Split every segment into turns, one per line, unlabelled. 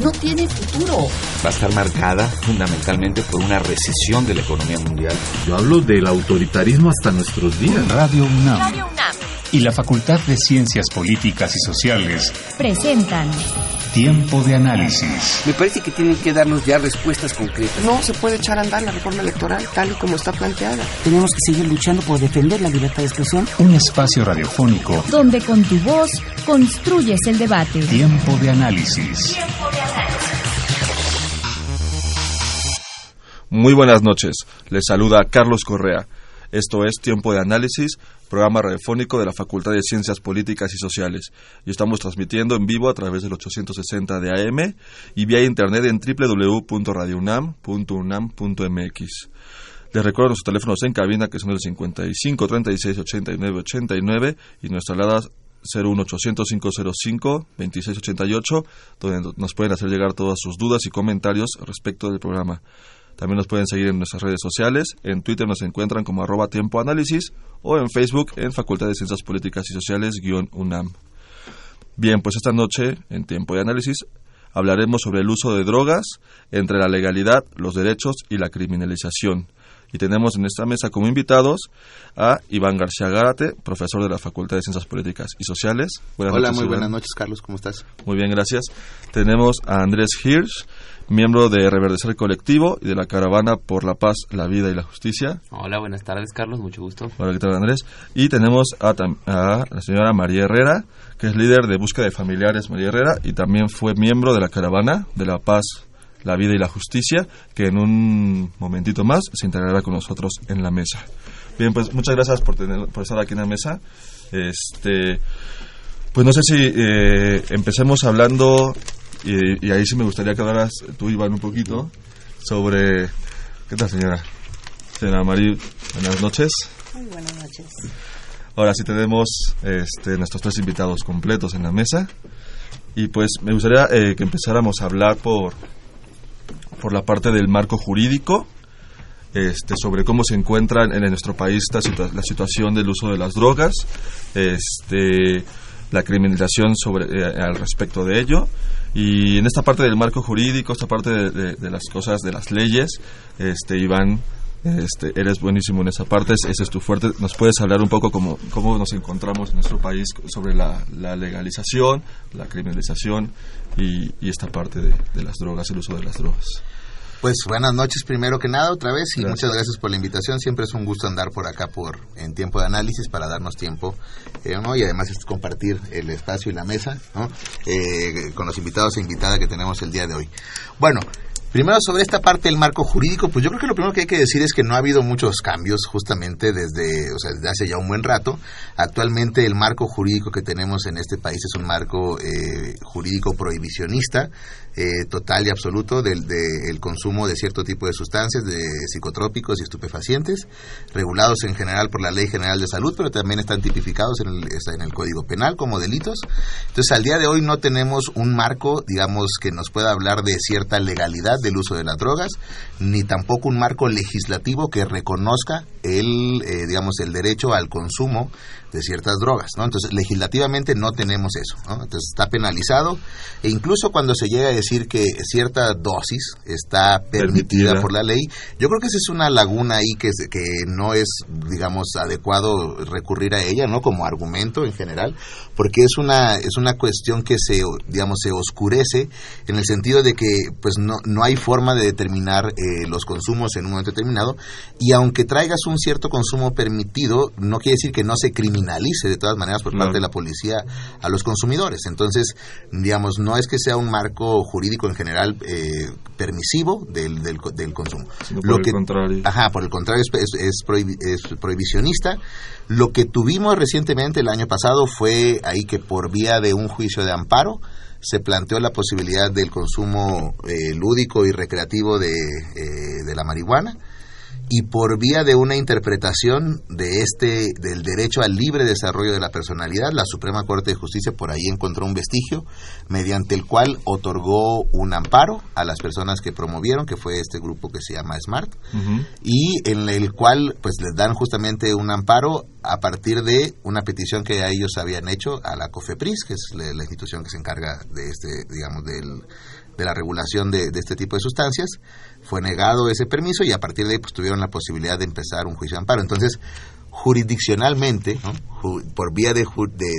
no tiene futuro.
Va a estar marcada fundamentalmente por una recesión de la economía mundial.
Yo hablo del autoritarismo hasta nuestros días.
Radio UNAM. Radio UNAM. Y la Facultad de Ciencias Políticas y Sociales
presentan
Tiempo de análisis.
Me parece que tienen que darnos ya respuestas concretas.
No se puede echar a andar la reforma electoral tal y como está planteada.
Tenemos que seguir luchando por defender la libertad de expresión.
Un espacio radiofónico
donde con tu voz construyes el debate.
Tiempo de análisis.
Muy buenas noches. Les saluda Carlos Correa. Esto es Tiempo de Análisis, programa radiofónico de la Facultad de Ciencias Políticas y Sociales. Y estamos transmitiendo en vivo a través del 860 de AM y vía internet en www.radiounam.unam.mx. Les recuerdo nuestros teléfonos en cabina que son el 55 36 89 89 y nuestra alada 01800 505 2688 donde nos pueden hacer llegar todas sus dudas y comentarios respecto del programa. También nos pueden seguir en nuestras redes sociales. En Twitter nos encuentran como arroba tiempo análisis o en Facebook en Facultad de Ciencias Políticas y Sociales UNAM. Bien, pues esta noche en Tiempo de Análisis hablaremos sobre el uso de drogas entre la legalidad, los derechos y la criminalización. Y tenemos en esta mesa como invitados a Iván García Gárate, profesor de la Facultad de Ciencias Políticas y Sociales.
Hola, muy buenas noches, Carlos, ¿cómo estás?
Muy bien, gracias. Tenemos a Andrés Hirsch, miembro de Reverdecer Colectivo y de la Caravana por la Paz, la Vida y la Justicia.
Hola, buenas tardes, Carlos, mucho gusto.
Hola, ¿qué tal, Andrés? Y tenemos a, a, la señora María Herrera, que es líder de Búsqueda de Familiares María Herrera y también fue miembro de la Caravana de la Paz, la Vida y la Justicia, que en un momentito más se integrará con nosotros en la mesa. Bien, pues muchas gracias por, tener, por estar aquí en la mesa. Este, pues no sé si eh, empecemos hablando y, ahí sí me gustaría que hablaras tú, Iván, un poquito sobre... ¿Qué tal, señora? Señora Mari, buenas noches.
Muy buenas noches.
Ahora sí tenemos este, nuestros tres invitados completos en la mesa. Y pues me gustaría eh, que empezáramos a hablar por, por la parte del marco jurídico, este, sobre cómo se encuentra en, nuestro país la situación del uso de las drogas, este, la criminalización sobre, eh, al respecto de ello y en esta parte del marco jurídico, esta parte de, las cosas, de las leyes, este Iván, este, eres buenísimo en esa parte, ese es tu fuerte. ¿Nos puedes hablar un poco cómo, cómo nos encontramos en nuestro país sobre la, legalización, la criminalización y, y esta parte de, las drogas, el uso de las drogas?
Pues buenas noches primero que nada otra vez y muchas gracias por la invitación. Siempre es un gusto andar por acá por en tiempo de análisis para darnos tiempo eh, y además es compartir el espacio y la mesa eh, con los invitados e invitada que tenemos el día de hoy. Bueno, Primero, sobre esta parte del marco jurídico, pues yo creo que lo primero que hay que decir es que no ha habido muchos cambios justamente desde, o sea, desde hace ya un buen rato. Actualmente el marco jurídico que tenemos en este país es un marco eh, jurídico prohibicionista, eh, total y absoluto del de, consumo de cierto tipo de sustancias, de psicotrópicos y estupefacientes, regulados en general por la Ley General de Salud, pero también están tipificados en el, en el Código Penal como delitos. Entonces, al día de hoy no tenemos un marco, digamos, que nos pueda hablar de cierta legalidad del uso de las drogas, ni tampoco un marco legislativo que reconozca el, eh, digamos, el derecho al consumo de ciertas drogas, ¿no? Entonces, legislativamente no tenemos eso, ¿no? Entonces, está penalizado e incluso cuando se llega a decir que cierta dosis está permitida, por la ley, yo creo que esa es una laguna ahí que, que no es, digamos, adecuado recurrir a ella, ¿no? Como argumento en general, porque es una, es una cuestión que se, digamos, se oscurece en el sentido de que, pues, no, no hay forma de determinar eh, los consumos en un momento determinado y aunque traigas un cierto consumo permitido, no quiere decir que no se criminalice de todas maneras por parte de la policía a los consumidores. Entonces, digamos, no es que sea un marco jurídico en general eh, permisivo del, del, consumo.
Lo por que, el contrario.
Ajá, por el contrario, es, es, prohibicionista. Lo que tuvimos recientemente el año pasado fue ahí que por vía de un juicio de amparo, se planteó la posibilidad del consumo eh, lúdico y recreativo de, eh, de la marihuana y por vía de una interpretación de este del derecho al libre desarrollo de la personalidad, la Suprema Corte de Justicia por ahí encontró un vestigio mediante el cual otorgó un amparo a las personas que promovieron, que fue este grupo que se llama Smart, y en el cual pues les dan justamente un amparo a partir de una petición que ellos habían hecho a la COFEPRIS, que es la institución que se encarga de este, digamos, del de la regulación de, este tipo de sustancias. Fue negado ese permiso y a partir de ahí pues, tuvieron la posibilidad de empezar un juicio de amparo. Entonces, jurisdiccionalmente, por vía de,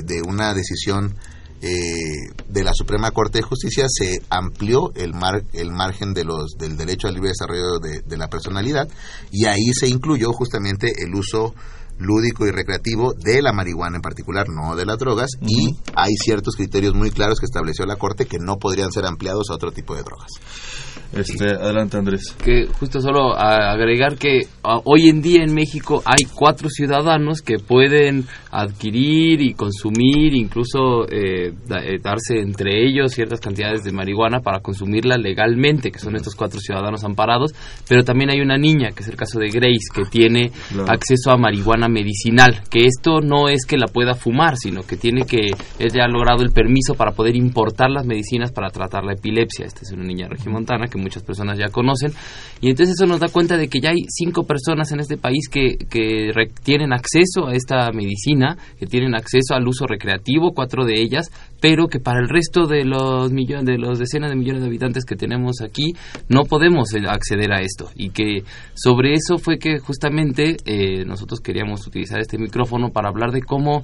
de, una decisión eh, de la Suprema Corte de Justicia, se amplió el, mar, el margen de los, del derecho al libre desarrollo de, de la personalidad y ahí se incluyó justamente el uso lúdico y recreativo de la marihuana en particular, no de las drogas, y hay ciertos criterios muy claros que estableció la Corte que no podrían ser ampliados a otro tipo de drogas.
Este, adelante Andrés.
Que justo solo agregar que hoy en día en México hay cuatro ciudadanos que pueden adquirir y consumir, incluso eh, eh, darse entre ellos ciertas cantidades de marihuana para consumirla legalmente, que son estos cuatro ciudadanos amparados, pero también hay una niña, que es el caso de Grace, que tiene acceso a marihuana medicinal, que esto no es que la pueda fumar, sino que tiene que, ella ha logrado el permiso para poder importar las medicinas para tratar la epilepsia. Esta es una niña regimontana que muchas personas ya conocen. Y entonces eso nos da cuenta de que ya hay cinco personas en este país que, que tienen acceso a esta medicina, que tienen acceso al uso recreativo, cuatro de ellas, pero que para el resto de los millones, de los decenas de millones de habitantes que tenemos aquí, no podemos eh, acceder a esto. Y que sobre eso fue que justamente eh, nosotros queríamos utilizar este micrófono para hablar de cómo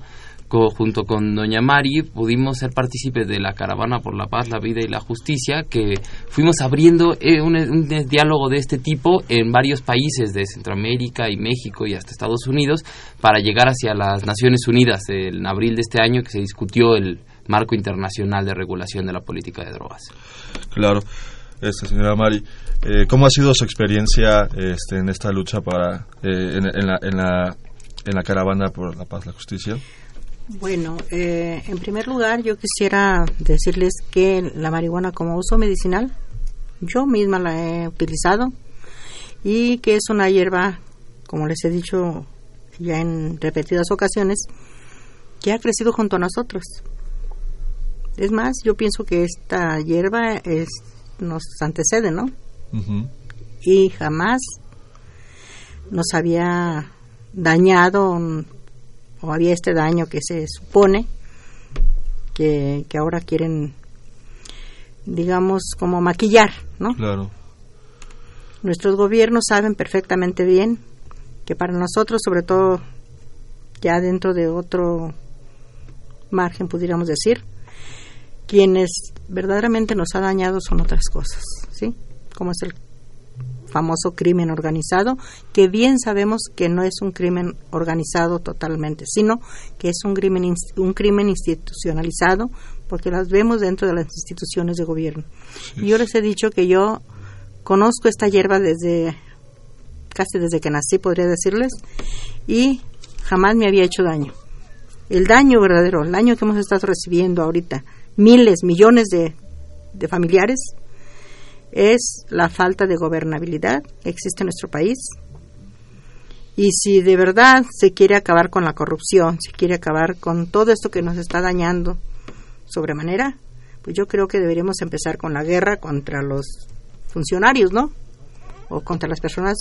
junto con doña Mari pudimos ser partícipes de la caravana por la paz, la vida y la justicia, que fuimos abriendo eh, un, diálogo de este tipo en varios países de Centroamérica y México y hasta Estados Unidos para llegar hacia las Naciones Unidas en abril de este año que se discutió el marco internacional de regulación de la política de drogas.
Claro. Este, señora Mari, eh, ¿cómo ha sido su experiencia este, en esta lucha para eh, en, la, en, la, en la caravana por la paz, la justicia?
Bueno, eh, en primer lugar yo quisiera decirles que la marihuana como uso medicinal, yo misma la he utilizado y que es una hierba, como les he dicho ya en repetidas ocasiones, que ha crecido junto a nosotros. Es más, yo pienso que esta hierba es, nos antecede, ¿no? Y jamás nos había dañado o había este daño que se supone que, ahora quieren, digamos, como maquillar, ¿no?
Claro.
Nuestros gobiernos saben perfectamente bien que para nosotros, sobre todo ya dentro de otro margen, pudiéramos decir, quienes verdaderamente nos ha dañado son otras cosas, ¿sí? Como es el famoso crimen organizado, que bien sabemos que no es un crimen organizado totalmente, sino que es un crimen, un crimen institucionalizado, porque las vemos dentro de las instituciones de gobierno. Y yo les he dicho que yo conozco esta hierba desde casi desde que nací, podría decirles, y jamás me había hecho daño. El daño verdadero, el daño que hemos estado recibiendo ahorita, miles, millones de, de familiares, es la falta de gobernabilidad que existe en nuestro país. Y si de verdad se quiere acabar con la corrupción, se quiere acabar con todo esto que nos está dañando sobremanera, pues yo creo que deberíamos empezar con la guerra contra los funcionarios, ¿no? O contra las personas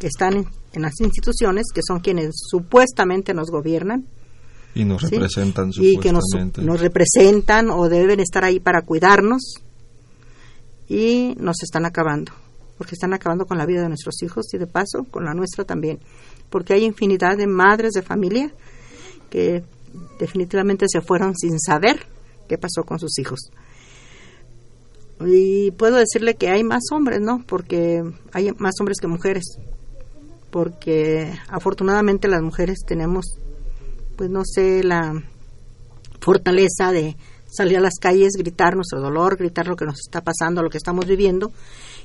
que están en, las instituciones, que son quienes supuestamente nos gobiernan.
Y nos representan,
Y que nos, nos representan o deben estar ahí para cuidarnos y nos están acabando, porque están acabando con la vida de nuestros hijos y de paso con la nuestra también, porque hay infinidad de madres de familia que definitivamente se fueron sin saber qué pasó con sus hijos. Y puedo decirle que hay más hombres, ¿no? Porque hay más hombres que mujeres. Porque afortunadamente las mujeres tenemos, pues no sé, la fortaleza de salir a las calles, gritar nuestro dolor, gritar lo que nos está pasando, lo que estamos viviendo,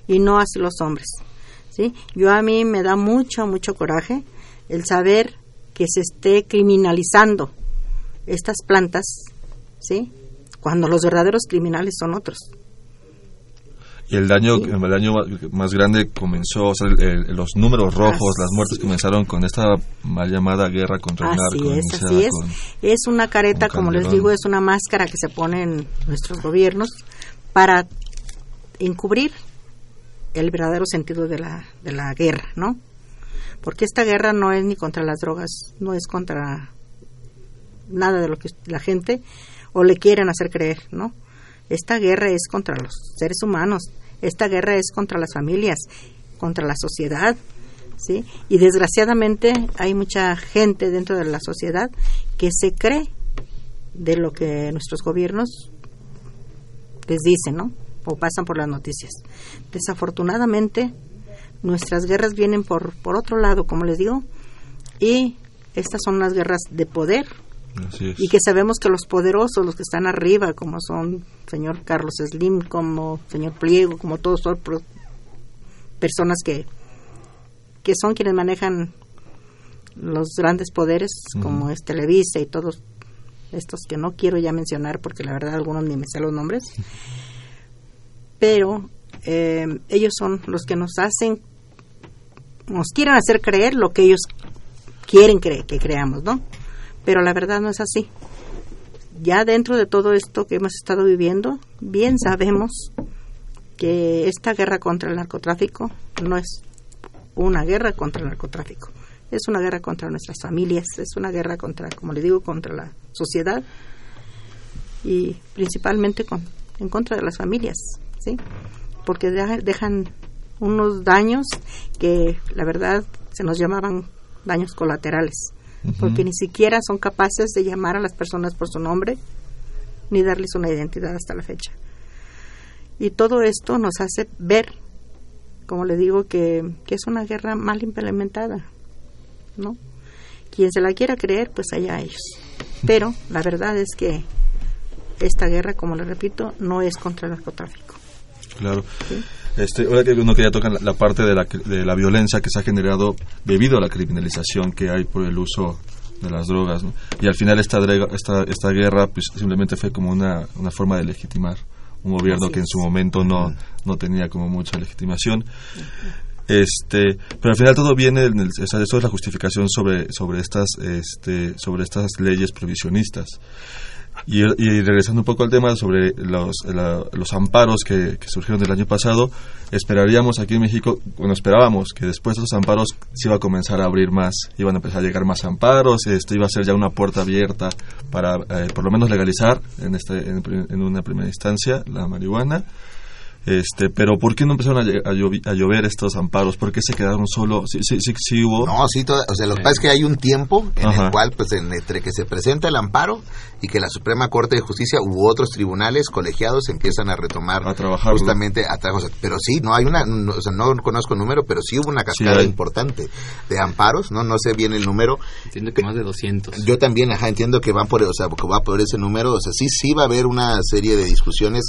y no así los hombres. ¿sí? Yo a mí me da mucho, mucho coraje el saber que se esté criminalizando estas plantas, ¿sí? cuando los verdaderos criminales son otros.
Y el daño, el daño más grande comenzó, o sea, los números rojos, las muertes comenzaron con esta mal llamada guerra contra el narco.
Es, así es, es una careta, como les digo, es una máscara que se ponen nuestros gobiernos para encubrir el verdadero sentido de la, de la guerra, ¿no? Porque esta guerra no es ni contra las drogas, no es contra nada de lo que la gente o le quieren hacer creer, ¿no? Esta guerra es contra los seres humanos, esta guerra es contra las familias, contra la sociedad, ¿sí? Y desgraciadamente hay mucha gente dentro de la sociedad que se cree de lo que nuestros gobiernos les dicen, ¿no? O pasan por las noticias. Desafortunadamente, nuestras guerras vienen por, por otro lado, como les digo, y estas son las guerras de poder, y que sabemos que los poderosos, los que están arriba, como son señor Carlos Slim, como señor Pliego, como todos son personas que, que son quienes manejan los grandes poderes, como es Televisa y todos estos que no quiero ya mencionar porque la verdad algunos ni me sé los nombres, pero eh, ellos son los que nos hacen, nos quieren hacer creer lo que ellos quieren que creamos, ¿no? Pero la verdad no es así. Ya dentro de todo esto que hemos estado viviendo, bien sabemos que esta guerra contra el narcotráfico no es una guerra contra el narcotráfico, es una guerra contra nuestras familias, es una guerra contra, como le digo, contra la sociedad y principalmente con, en contra de las familias, ¿sí? Porque dejan unos daños que la verdad se nos llamaban daños colaterales porque ni siquiera son capaces de llamar a las personas por su nombre ni darles una identidad hasta la fecha. Y todo esto nos hace ver, como le digo, que, que es una guerra mal implementada, ¿no? Quien se la quiera creer, pues allá ellos. Pero la verdad es que esta guerra, como le repito, no es contra el narcotráfico.
Claro. Este, ahora que uno que ya toca la, parte de la, de la violencia que se ha generado debido a la criminalización que hay por el uso de las drogas, y al final esta, esta, esta guerra pues, simplemente fue como una, una forma de legitimar un gobierno que en su momento no, no tenía como mucha legitimación. Este, pero al final todo viene, en el, eso es la justificación sobre, sobre, estas, este, sobre estas leyes provisionistas. Y, regresando un poco al tema sobre los, los amparos que, surgieron del año pasado, esperaríamos aquí en México, bueno, esperábamos que después de esos amparos se iba a comenzar a abrir más, iban a empezar a llegar más amparos, esto iba a ser ya una puerta abierta para eh, por lo menos legalizar en, este, en una primera instancia la marihuana este, pero ¿por qué no empezaron a, llover, estos amparos? ¿Por qué se quedaron solo? Sí, sí, sí, hubo.
No, sí, o sea, lo que pasa es que hay un tiempo en el cual, pues, entre que se presenta el amparo y que la Suprema Corte de Justicia u otros tribunales colegiados empiezan a retomar
a trabajar
justamente a trabajar. Pero sí, no hay una, o sea, no conozco el número, pero sí hubo una cascada importante de amparos, no, no sé bien el número.
Entiendo que más de 200.
Yo también, ajá, entiendo que van por, o sea, que va por ese número, o sea, sí, sí va a haber una serie de discusiones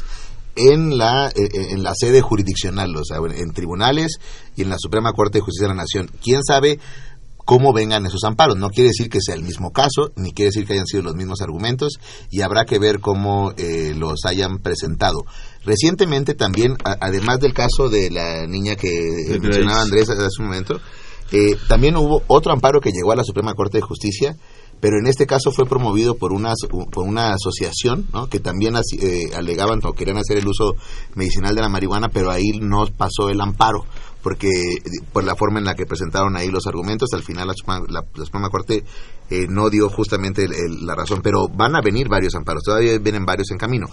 en la, eh, eh, en la sede jurisdiccional, o sea, en tribunales y en la Suprema Corte de Justicia de la Nación. ¿Quién sabe cómo vengan esos amparos? No quiere decir que sea el mismo caso, ni quiere decir que hayan sido los mismos argumentos, y habrá que ver cómo eh, los hayan presentado. Recientemente también, además del caso de la niña que mencionaba Andrés hace un momento, también hubo otro amparo que llegó a la Suprema Corte de Justicia pero en este caso fue promovido por una, por una asociación ¿no? que también eh, alegaban o querían hacer el uso medicinal de la marihuana, pero ahí no pasó el amparo, porque por la forma en la que presentaron ahí los argumentos, al final la, la, Suprema Corte eh, no dio justamente la razón, pero van a venir varios amparos, todavía vienen varios en camino.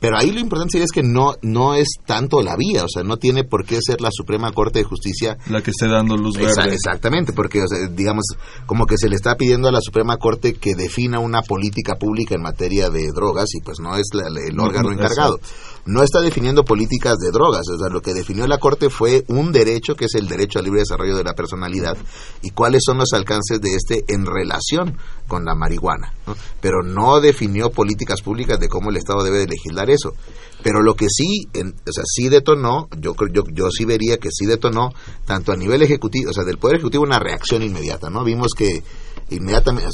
Pero ahí lo importante es que no, no es tanto la vía, o sea, no tiene por qué ser la Suprema Corte de Justicia
la que esté dando luz verde.
exactamente, porque, digamos, como que se le está pidiendo a la Suprema Corte que defina una política pública en materia de drogas y pues no es el órgano encargado no está definiendo políticas de drogas, o sea, lo que definió la Corte fue un derecho que es el derecho al libre desarrollo de la personalidad y cuáles son los alcances de este en relación con la marihuana, pero no definió políticas públicas de cómo el Estado debe de legislar eso. Pero lo que sí, o sea, sí detonó, yo, yo, yo sí vería que sí detonó, tanto a nivel ejecutivo, o sea, del Poder Ejecutivo una reacción inmediata, ¿no? Vimos que inmediatamente,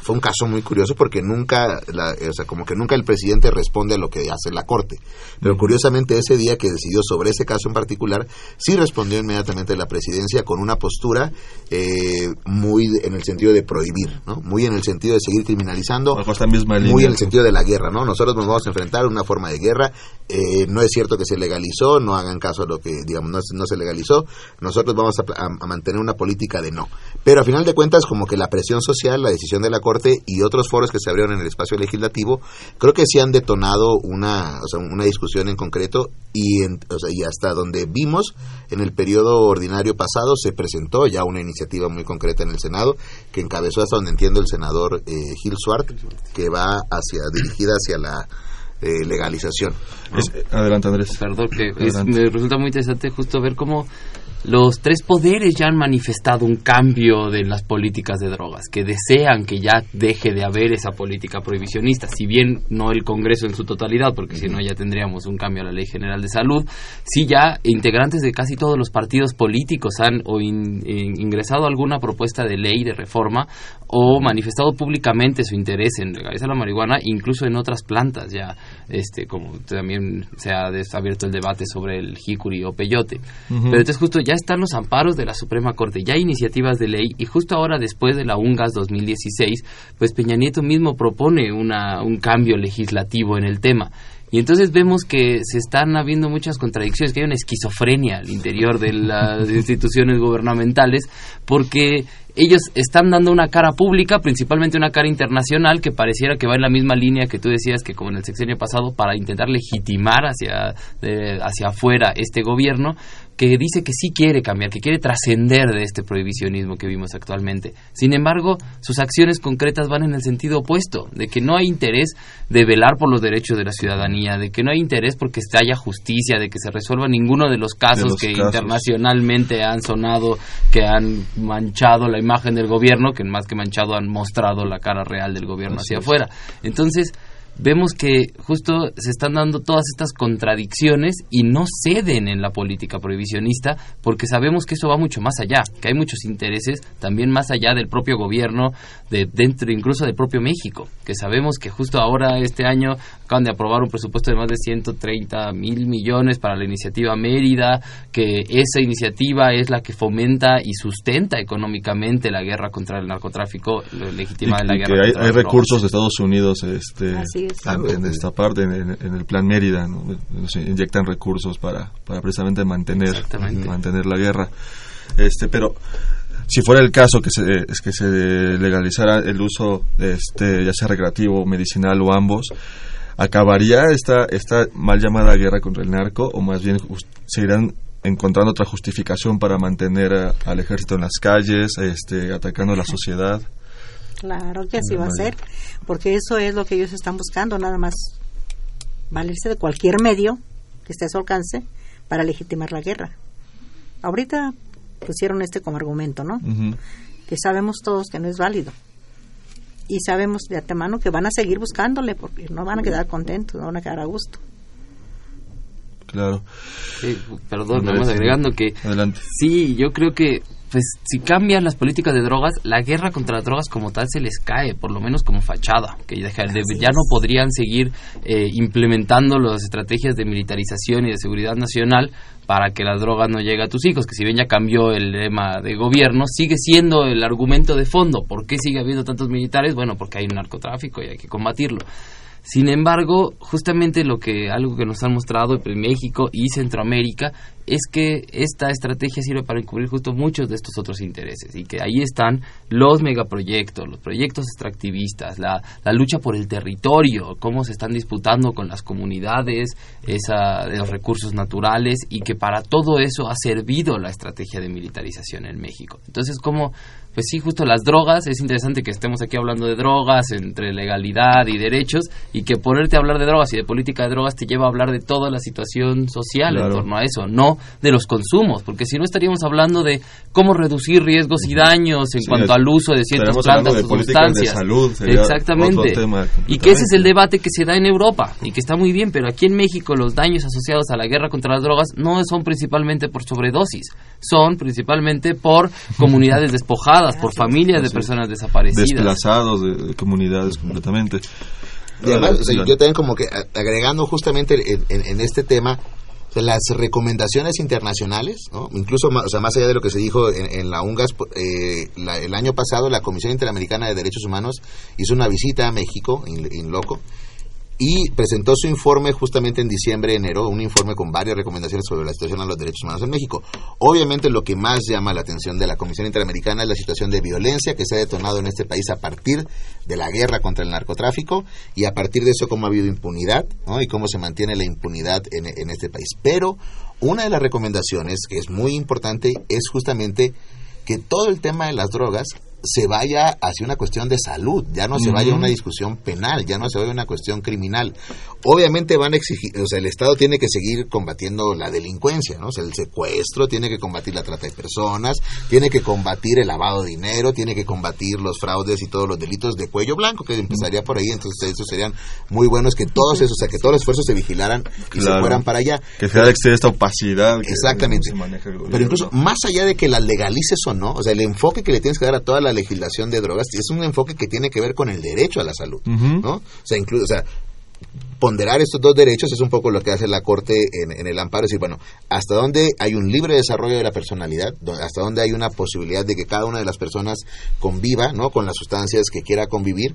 fue un caso muy curioso porque nunca, o sea, como que nunca el presidente responde a lo que hace la Corte. Pero curiosamente ese día que decidió sobre ese caso en particular, sí respondió inmediatamente la presidencia con una postura eh, muy en el sentido de prohibir, ¿no? Muy en el sentido de seguir criminalizando, muy en el sentido de la guerra, ¿no? Nosotros nos vamos a enfrentar a una forma de guerra. Eh, no es cierto que se legalizó, no hagan caso a lo que, digamos, no, se legalizó. Nosotros vamos a, a mantener una política de no. Pero a final de cuentas, como que la presión social, la decisión de la Corte Corte y otros foros que se abrieron en el espacio legislativo, creo que sí han detonado una, o sea, una discusión en concreto y, en- o sea, y hasta donde vimos en el periodo ordinario pasado se presentó ya una iniciativa muy concreta en el Senado que encabezó hasta donde entiendo el senador eh, Gil Swart que va hacia dirigida hacia la eh, legalización. ¿no?
Es- adelante, Andrés.
Perdón, que es-
Adelante.
me resulta muy interesante justo ver cómo los tres poderes ya han manifestado un cambio de las políticas de drogas, que desean que ya deje de haber esa política prohibicionista, si bien no el Congreso en su totalidad, porque si no ya tendríamos un cambio a la Ley General de Salud, sí ya integrantes de casi todos los partidos políticos han o in- in- ingresado alguna propuesta de ley de reforma o manifestado públicamente su interés en legalizar la marihuana, incluso en otras plantas ya, este, como también se ha abierto el debate sobre el jicuri o peyote.
Ujú.
Pero entonces justo ya están los amparos de la Suprema Corte, ya hay iniciativas de ley y justo ahora después de la UNGAS 2016, pues Peña Nieto mismo propone una, un cambio legislativo en el tema. Y entonces vemos que se están habiendo muchas contradicciones, que hay una esquizofrenia al interior de las instituciones gubernamentales, porque ellos están dando una cara pública, principalmente una cara internacional, que pareciera que va en la misma línea que tú decías que como en el sexenio pasado, para intentar legitimar hacia, eh, hacia afuera este gobierno, que dice que sí quiere cambiar, que quiere trascender de este prohibicionismo que vimos actualmente. Sin embargo, sus acciones concretas van en el sentido opuesto, de que no hay interés de velar por los derechos de la ciudadanía, de que no hay interés porque se haya justicia, de que se resuelva ninguno de los casos
los
que
casos.
internacionalmente han sonado, que han manchado la imagen del gobierno, que más que manchado han mostrado la cara real del gobierno
Así
hacia
es.
afuera. Entonces, vemos que justo se están dando todas estas contradicciones y no ceden en la política prohibicionista porque sabemos que eso va mucho más allá, que hay muchos intereses también más allá del propio gobierno, de dentro incluso del propio México, que sabemos que justo ahora este año acaban de aprobar un presupuesto de más de 130 mil millones para la iniciativa Mérida, que esa iniciativa es la que fomenta y sustenta económicamente la guerra contra el narcotráfico, lo legítima
Y-
la
y
guerra
que hay,
contra
hay recursos de Estados Unidos este,
Así es.
en, en esta parte, en, el plan Mérida, ¿no? se inyectan recursos para, para precisamente mantener, mantener la guerra. Este, pero si fuera el caso que se, es que se legalizara el uso, este, ya sea recreativo, medicinal o ambos, ¿acabaría esta, esta mal llamada guerra contra el narco o más bien seguirán encontrando otra justificación para mantener a- al ejército en las calles, este, atacando a la sociedad?
Claro que así va a ser, porque eso es lo que ellos están buscando, nada más valerse de cualquier medio que esté a su alcance para legitimar la guerra. Ahorita pusieron este como argumento, ¿no? Que sabemos todos que no es válido. Y sabemos de antemano que van a seguir buscándole porque no van a quedar contentos, no van a quedar a gusto.
Claro.
Sí, perdón,
Andrés,
vamos agregando que
Adelante.
sí, yo creo que pues si cambian las políticas de drogas, la guerra contra las drogas como tal se les cae, por lo menos como fachada, que ya no podrían seguir eh, implementando las estrategias de militarización y de seguridad nacional para que las drogas no lleguen a tus hijos, que si bien ya cambió el lema de gobierno, sigue siendo el argumento de fondo. ¿Por qué sigue habiendo tantos militares? Bueno, porque hay un narcotráfico y hay que combatirlo. Sin embargo, justamente lo que algo que nos han mostrado en México y Centroamérica es que esta estrategia sirve para encubrir justo muchos de estos otros intereses y que ahí están los megaproyectos, los proyectos extractivistas, la, la lucha por el territorio, cómo se están disputando con las comunidades, esa, de los recursos naturales y que para todo eso ha servido la estrategia de militarización en México. Entonces, como pues sí, justo las drogas, es interesante que estemos aquí hablando de drogas, entre legalidad y derechos, y que ponerte a hablar de drogas y de política de drogas te lleva a hablar de toda la situación social en torno a eso, no de los consumos, porque si no estaríamos hablando de cómo reducir riesgos y daños en
Sí,
cuanto al uso de ciertas plantas
de
o
políticas de
sustancias.
salud, sería
Exactamente.
otro tema
y que ese es el debate que se da en Europa y que está muy bien, pero aquí en México los daños asociados a la guerra contra las drogas no son principalmente por sobredosis, son principalmente por comunidades despojadas, por familias de personas desaparecidas.
Desplazados de, de comunidades completamente.
Y además, o sea,
Adelante.
yo también como que agregando justamente en, en- en este tema o las recomendaciones internacionales, incluso ma- o sea, más allá de lo que se dijo en, la UNGAS, eh, la- el año pasado la Comisión Interamericana de Derechos Humanos hizo una visita a México, en loco, y presentó su informe justamente en diciembre, enero, un informe con varias recomendaciones sobre la situación de los derechos humanos en México. Obviamente lo que más llama la atención de la Comisión Interamericana es la situación de violencia que se ha detonado en este país a partir de la guerra contra el narcotráfico y a partir de eso cómo ha habido impunidad ¿no? y cómo se mantiene la impunidad en, en este país. Pero una de las recomendaciones que es muy importante es justamente que todo el tema de las drogas se vaya hacia una cuestión de salud, ya no se vaya a una discusión penal, ya no se vaya a una cuestión criminal. Obviamente van a exigir, o sea, el Estado tiene que seguir combatiendo la delincuencia, ¿no? O sea, el secuestro, tiene que combatir la trata de personas, tiene que combatir el lavado de dinero, tiene que combatir los fraudes y todos los delitos de cuello blanco, que empezaría por ahí, entonces esos serían muy buenos que todos esos, o sea, que todos los esfuerzos se vigilaran y se fueran para allá.
Que se existe esta opacidad.
Exactamente. Pero incluso más allá de que la legalices o no, o sea, el enfoque que le tienes que dar a toda la legislación de drogas es un enfoque que tiene que ver con el derecho a la salud, ¿no? O sea, incluso, o sea, ponderar estos dos derechos es un poco lo que hace la Corte en, el amparo, es decir, bueno, hasta dónde hay un libre desarrollo de la personalidad, hasta dónde hay una posibilidad de que cada una de las personas conviva, ¿no? Con las sustancias que quiera convivir,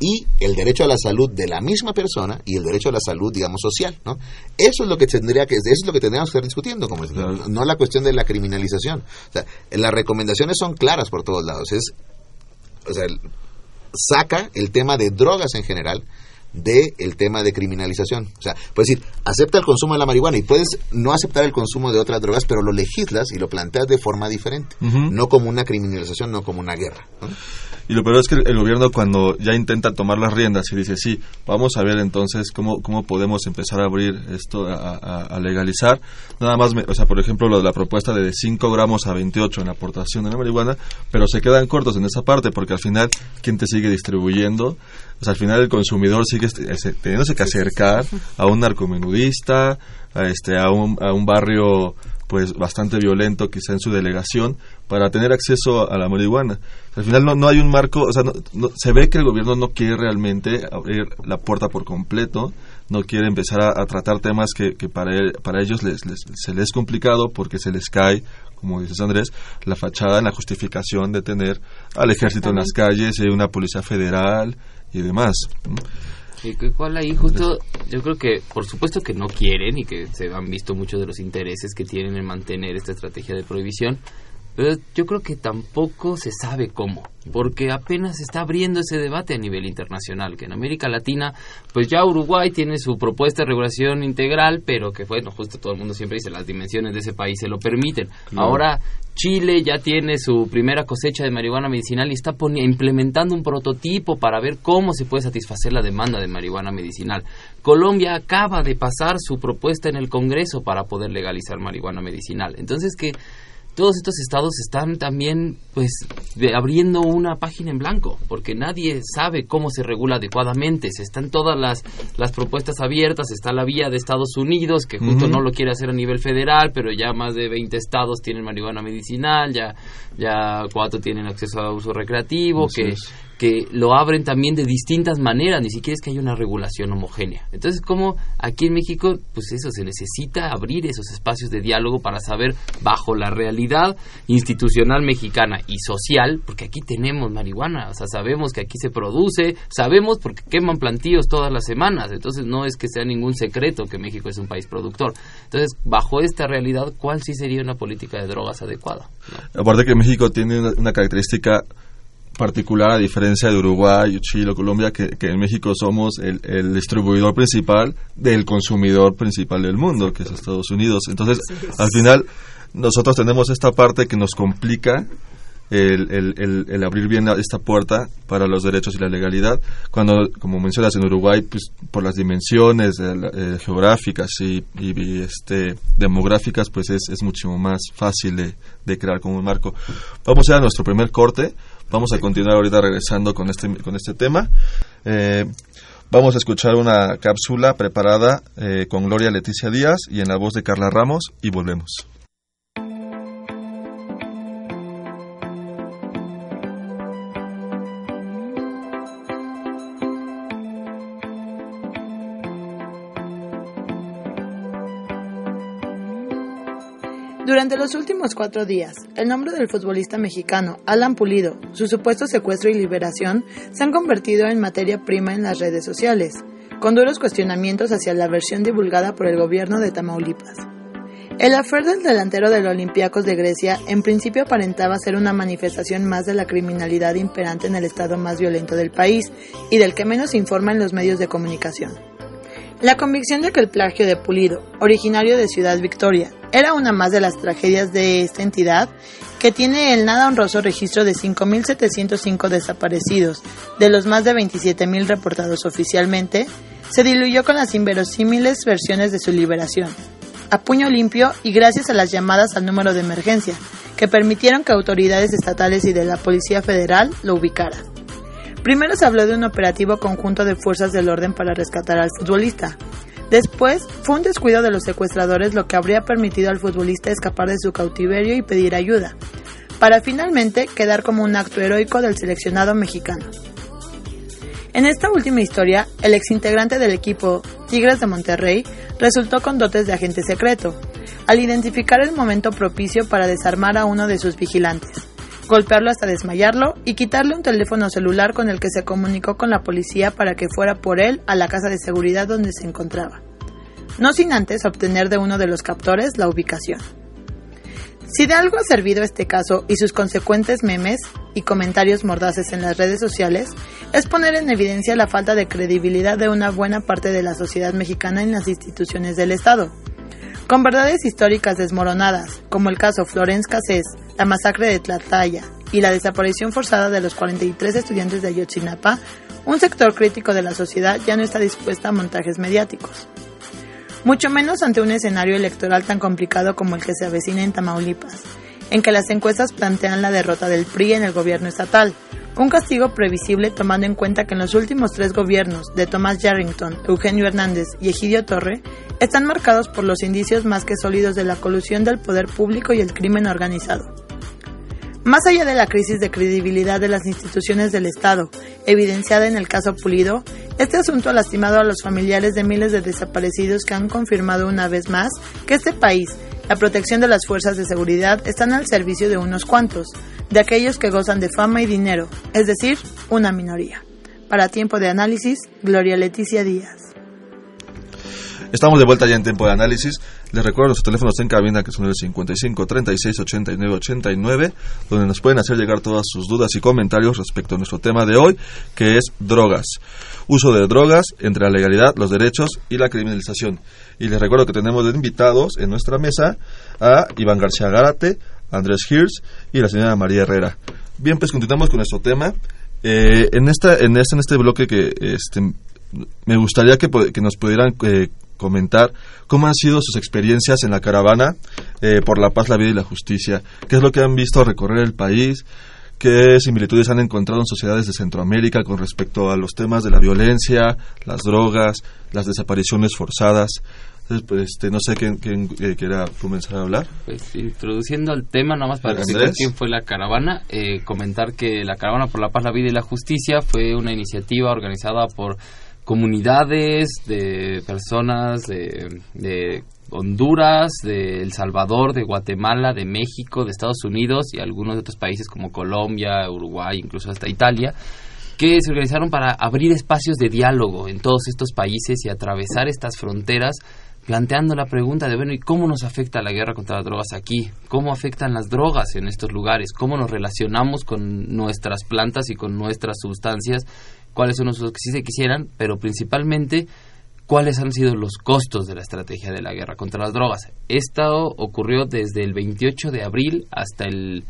y el derecho a la salud de la misma persona y el derecho a la salud, digamos, social, ¿no? Eso es lo que tendría que, eso es lo que tendríamos que estar discutiendo, como no la cuestión de la criminalización. O sea, las recomendaciones son claras por todos lados. Es, o sea, saca el tema de drogas en general del el tema de criminalización. O sea, puedes decir, acepta el consumo de la marihuana y puedes no aceptar el consumo de otras drogas, pero lo legislas y lo planteas de forma diferente, no como una criminalización, no como una guerra.
Y lo peor es que el gobierno cuando ya intenta tomar las riendas y dice, sí, vamos a ver entonces cómo, cómo podemos empezar a abrir esto, a, legalizar, nada más, o sea, por ejemplo, lo de la propuesta de 5 gramos a 28 en la aportación de la marihuana, pero se quedan cortos en esa parte porque al final, ¿quién te sigue distribuyendo? O sea, al final el consumidor sigue este, teniéndose que acercar a un narcomenudista, a, este, a, un, a un barrio pues bastante violento quizá en su delegación para tener acceso a la marihuana. Al final no, no hay un marco, o sea, no, se ve que el gobierno no quiere realmente abrir la puerta por completo, no quiere empezar a, tratar temas que, que para, para ellos les, se les es complicado porque se les cae, como dices Andrés, la fachada en la justificación de tener al ejército en las calles y una policía federal y demás.
Y cuál ahí justo, yo creo que por supuesto que no quieren y que se han visto muchos de los intereses que tienen en mantener esta estrategia de prohibición, pero yo creo que tampoco se sabe cómo, porque apenas se está abriendo ese debate a nivel internacional, que en América Latina, pues ya Uruguay tiene su propuesta de regulación integral, pero que bueno, justo todo el mundo siempre dice, las dimensiones de ese país se lo permiten. Ahora Chile ya tiene su primera cosecha de marihuana medicinal y está implementando un prototipo para ver cómo se puede satisfacer la demanda de marihuana medicinal. Colombia acaba de pasar su propuesta en el Congreso para poder legalizar marihuana medicinal. Entonces que todos estos estados están también pues abriendo una página en blanco porque nadie sabe cómo se regula adecuadamente. Se están todas las, las propuestas abiertas está la vía de Estados Unidos que justo no lo quiere hacer a nivel federal pero ya más de 20 estados tienen marihuana medicinal ya ya cuatro tienen acceso a uso recreativo que que lo abren también de distintas maneras, ni siquiera es que haya una regulación homogénea. Entonces, como aquí en México, pues eso, se necesita abrir esos espacios de diálogo para saber bajo la realidad institucional mexicana y social, porque aquí tenemos marihuana, o sea, sabemos que aquí se produce, sabemos porque queman plantíos todas las semanas, entonces no es que sea ningún secreto que México es un país productor. Entonces, bajo esta realidad, ¿cuál sí sería una política de drogas adecuada?
Aparte que México tiene una característica particular a diferencia de Uruguay, Chile o Colombia, que, en México somos el, distribuidor principal del consumidor principal del mundo, que es Estados Unidos. Entonces, al final, nosotros tenemos esta parte que nos complica el, el, abrir bien esta puerta para los derechos y la legalidad, cuando, como mencionas, en Uruguay, pues por las dimensiones eh, eh, geográficas y, este, demográficas, pues es, es mucho más fácil de, de crear como un marco. Vamos a ir a nuestro primer corte. Vamos a continuar ahorita regresando con este, con este tema. Eh, vamos a escuchar una cápsula preparada eh, con Gloria Leticia Díaz y en la voz de Carla Ramos y volvemos.
Durante los últimos cuatro días, el nombre del futbolista mexicano Alan Pulido, su supuesto secuestro y liberación se han convertido en materia prima en las redes sociales. con duros cuestionamientos hacia la versión divulgada por el gobierno de Tamaulipas. El afer del delantero del Olympiacos de Grecia en principio aparentaba ser una manifestación más de la criminalidad imperante en el estado más violento del país y del que menos informa en los medios de comunicación. La convicción de que el plagio de Pulido, originario de Ciudad Victoria, era una más de las tragedias de esta entidad, que tiene el nada honroso registro de 5.705 desaparecidos, de los más de 27.000 reportados oficialmente, se diluyó con las inverosímiles versiones de su liberación, a puño limpio y gracias a las llamadas al número de emergencia, que permitieron que autoridades estatales y de la Policía Federal lo ubicaran. Primero se habló de un operativo conjunto de fuerzas del orden para rescatar al futbolista. Después fue un descuido de los secuestradores lo que habría permitido al futbolista escapar de su cautiverio y pedir ayuda, para finalmente quedar como un acto heroico del seleccionado mexicano. En esta última historia, el exintegrante del equipo Tigres de Monterrey resultó con dotes de agente secreto, al identificar el momento propicio para desarmar a uno de sus vigilantes golpearlo hasta desmayarlo y quitarle un teléfono celular con el que se comunicó con la policía para que fuera por él a la casa de seguridad donde se encontraba, no sin antes obtener de uno de los captores la ubicación. Si de algo ha servido este caso y sus consecuentes memes y comentarios mordaces en las redes sociales, es poner en evidencia la falta de credibilidad de una buena parte de la sociedad mexicana en las instituciones del Estado. Con verdades históricas desmoronadas, como el caso Florence Cassés, la masacre de Tlatlaya y la desaparición forzada de los 43 estudiantes de Ayotzinapa, un sector crítico de la sociedad ya no está dispuesta a montajes mediáticos. Mucho menos ante un escenario electoral tan complicado como el que se avecina en Tamaulipas, en que las encuestas plantean la derrota del PRI en el gobierno estatal, un castigo previsible tomando en cuenta que en los últimos tres gobiernos de Tomás Yarrington, Eugenio Hernández y Egidio Torre están marcados por los indicios más que sólidos de la colusión del poder público y el crimen organizado. Más allá de la crisis de credibilidad de las instituciones del Estado, evidenciada en el caso Pulido, este asunto ha lastimado a los familiares de miles de desaparecidos que han confirmado una vez más que este país, la protección de las fuerzas de seguridad, están al servicio de unos cuantos, de aquellos que gozan de fama y dinero, es decir, una minoría. Para tiempo de análisis, Gloria Leticia Díaz.
Estamos de vuelta ya en tiempo de análisis. Les recuerdo los teléfonos en cabina que son el 55 36 89 89, donde nos pueden hacer llegar todas sus dudas y comentarios respecto a nuestro tema de hoy, que es drogas. Uso de drogas entre la legalidad, los derechos y la criminalización. Y les recuerdo que tenemos de invitados en nuestra mesa a Iván García Gárate, Andrés Hirsch y la señora María Herrera. Bien, pues continuamos con nuestro tema. Eh, en, esta, en, este, en este bloque que este, me gustaría que, que nos pudieran eh, comentar cómo han sido sus experiencias en la caravana eh, por la paz, la vida y la justicia. ¿Qué es lo que han visto recorrer el país? ¿Qué similitudes han encontrado en sociedades de Centroamérica con respecto a los temas de la violencia, las drogas, las desapariciones forzadas? pues, este, no sé quién, eh, quiera comenzar a hablar.
Pues introduciendo el tema, nada más para explicar quién fue la caravana, eh, comentar que la Caravana por la Paz, la Vida y la Justicia fue una iniciativa organizada por comunidades de personas de, Honduras, de El Salvador, de Guatemala, de México, de Estados Unidos y algunos de otros países como Colombia, Uruguay, incluso hasta Italia, que se organizaron para abrir espacios de diálogo en todos estos países y atravesar estas fronteras planteando la pregunta de, bueno, ¿y cómo nos afecta la guerra contra las drogas aquí? ¿Cómo afectan las drogas en estos lugares? ¿Cómo nos relacionamos con nuestras plantas y con nuestras sustancias cuáles son los que sí se quisieran, pero principalmente cuáles han sido los costos de la estrategia de la guerra contra las drogas. Esto ocurrió desde el 28 de abril hasta el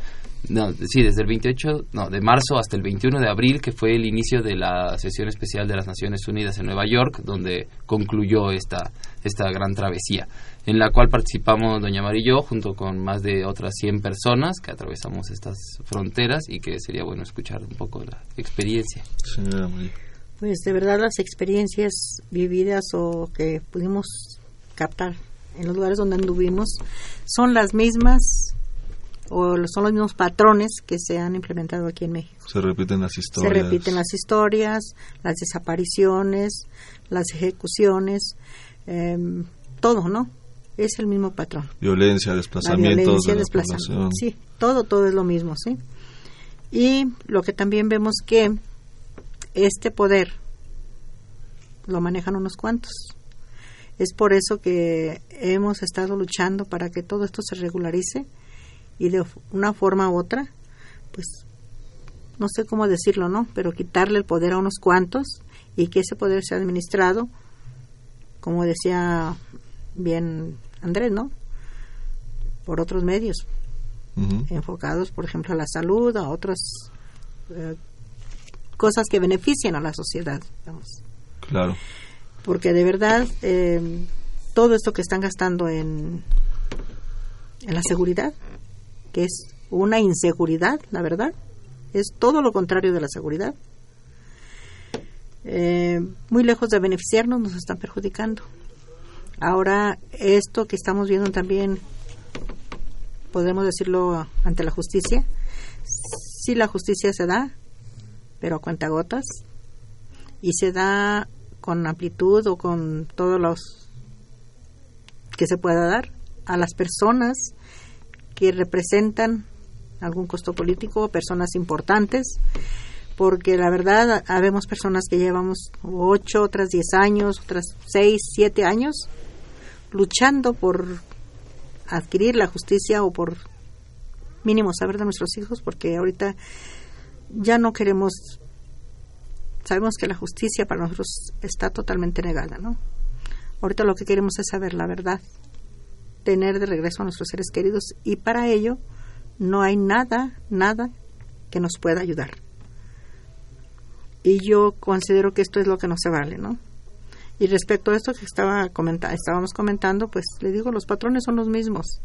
no, sí, desde el 28, no, de marzo hasta el 21 de abril, que fue el inicio de la sesión especial de las Naciones Unidas en Nueva York, donde concluyó esta, esta gran travesía en la cual participamos Doña María y yo, junto con más de otras 100 personas que atravesamos estas fronteras y que sería bueno escuchar un poco la experiencia.
Pues de verdad las experiencias vividas o que pudimos captar en los lugares donde anduvimos son las mismas o son los mismos patrones que se han implementado aquí en México.
Se repiten las historias.
Se repiten las historias, las desapariciones, las ejecuciones, em, todo, ¿no? Es el mismo patrón.
Violencia, desplazamientos.
desplazamiento. Sí, todo, todo es lo mismo, ¿sí? Y lo que también vemos que este poder lo manejan unos cuantos. Es por eso que hemos estado luchando para que todo esto se regularice y de una forma u otra, pues no sé cómo decirlo, ¿no? Pero quitarle el poder a unos cuantos y que ese poder sea administrado, como decía bien Andrés, ¿no? Por otros medios, enfocados, por ejemplo, a la salud, a otras eh, cosas que beneficien a la sociedad.
Claro.
Porque de verdad, eh, todo esto que están gastando en, en la seguridad, que es una inseguridad, la verdad, es todo lo contrario de la seguridad. Eh, muy lejos de beneficiarnos, nos están perjudicando. Ahora, esto que estamos viendo también, podemos decirlo ante la justicia, si la justicia se da, pero a cuentagotas, y se da con amplitud o con todos los que se pueda dar a las personas que representan algún costo político, personas importantes, porque la verdad habemos personas que llevamos ocho, otras diez años, otras seis, siete años luchando por adquirir la justicia o por mínimo saber de nuestros hijos, porque ahorita ya no queremos, sabemos que la justicia para nosotros está totalmente negada, ¿no? Ahorita lo que queremos es saber la verdad, tener de regreso a nuestros seres queridos y para ello no hay nada, nada que nos pueda ayudar. Y yo considero que esto es lo que no se vale, ¿no? Y respecto a esto que estaba comenta estábamos comentando, pues le digo, los patrones son los mismos.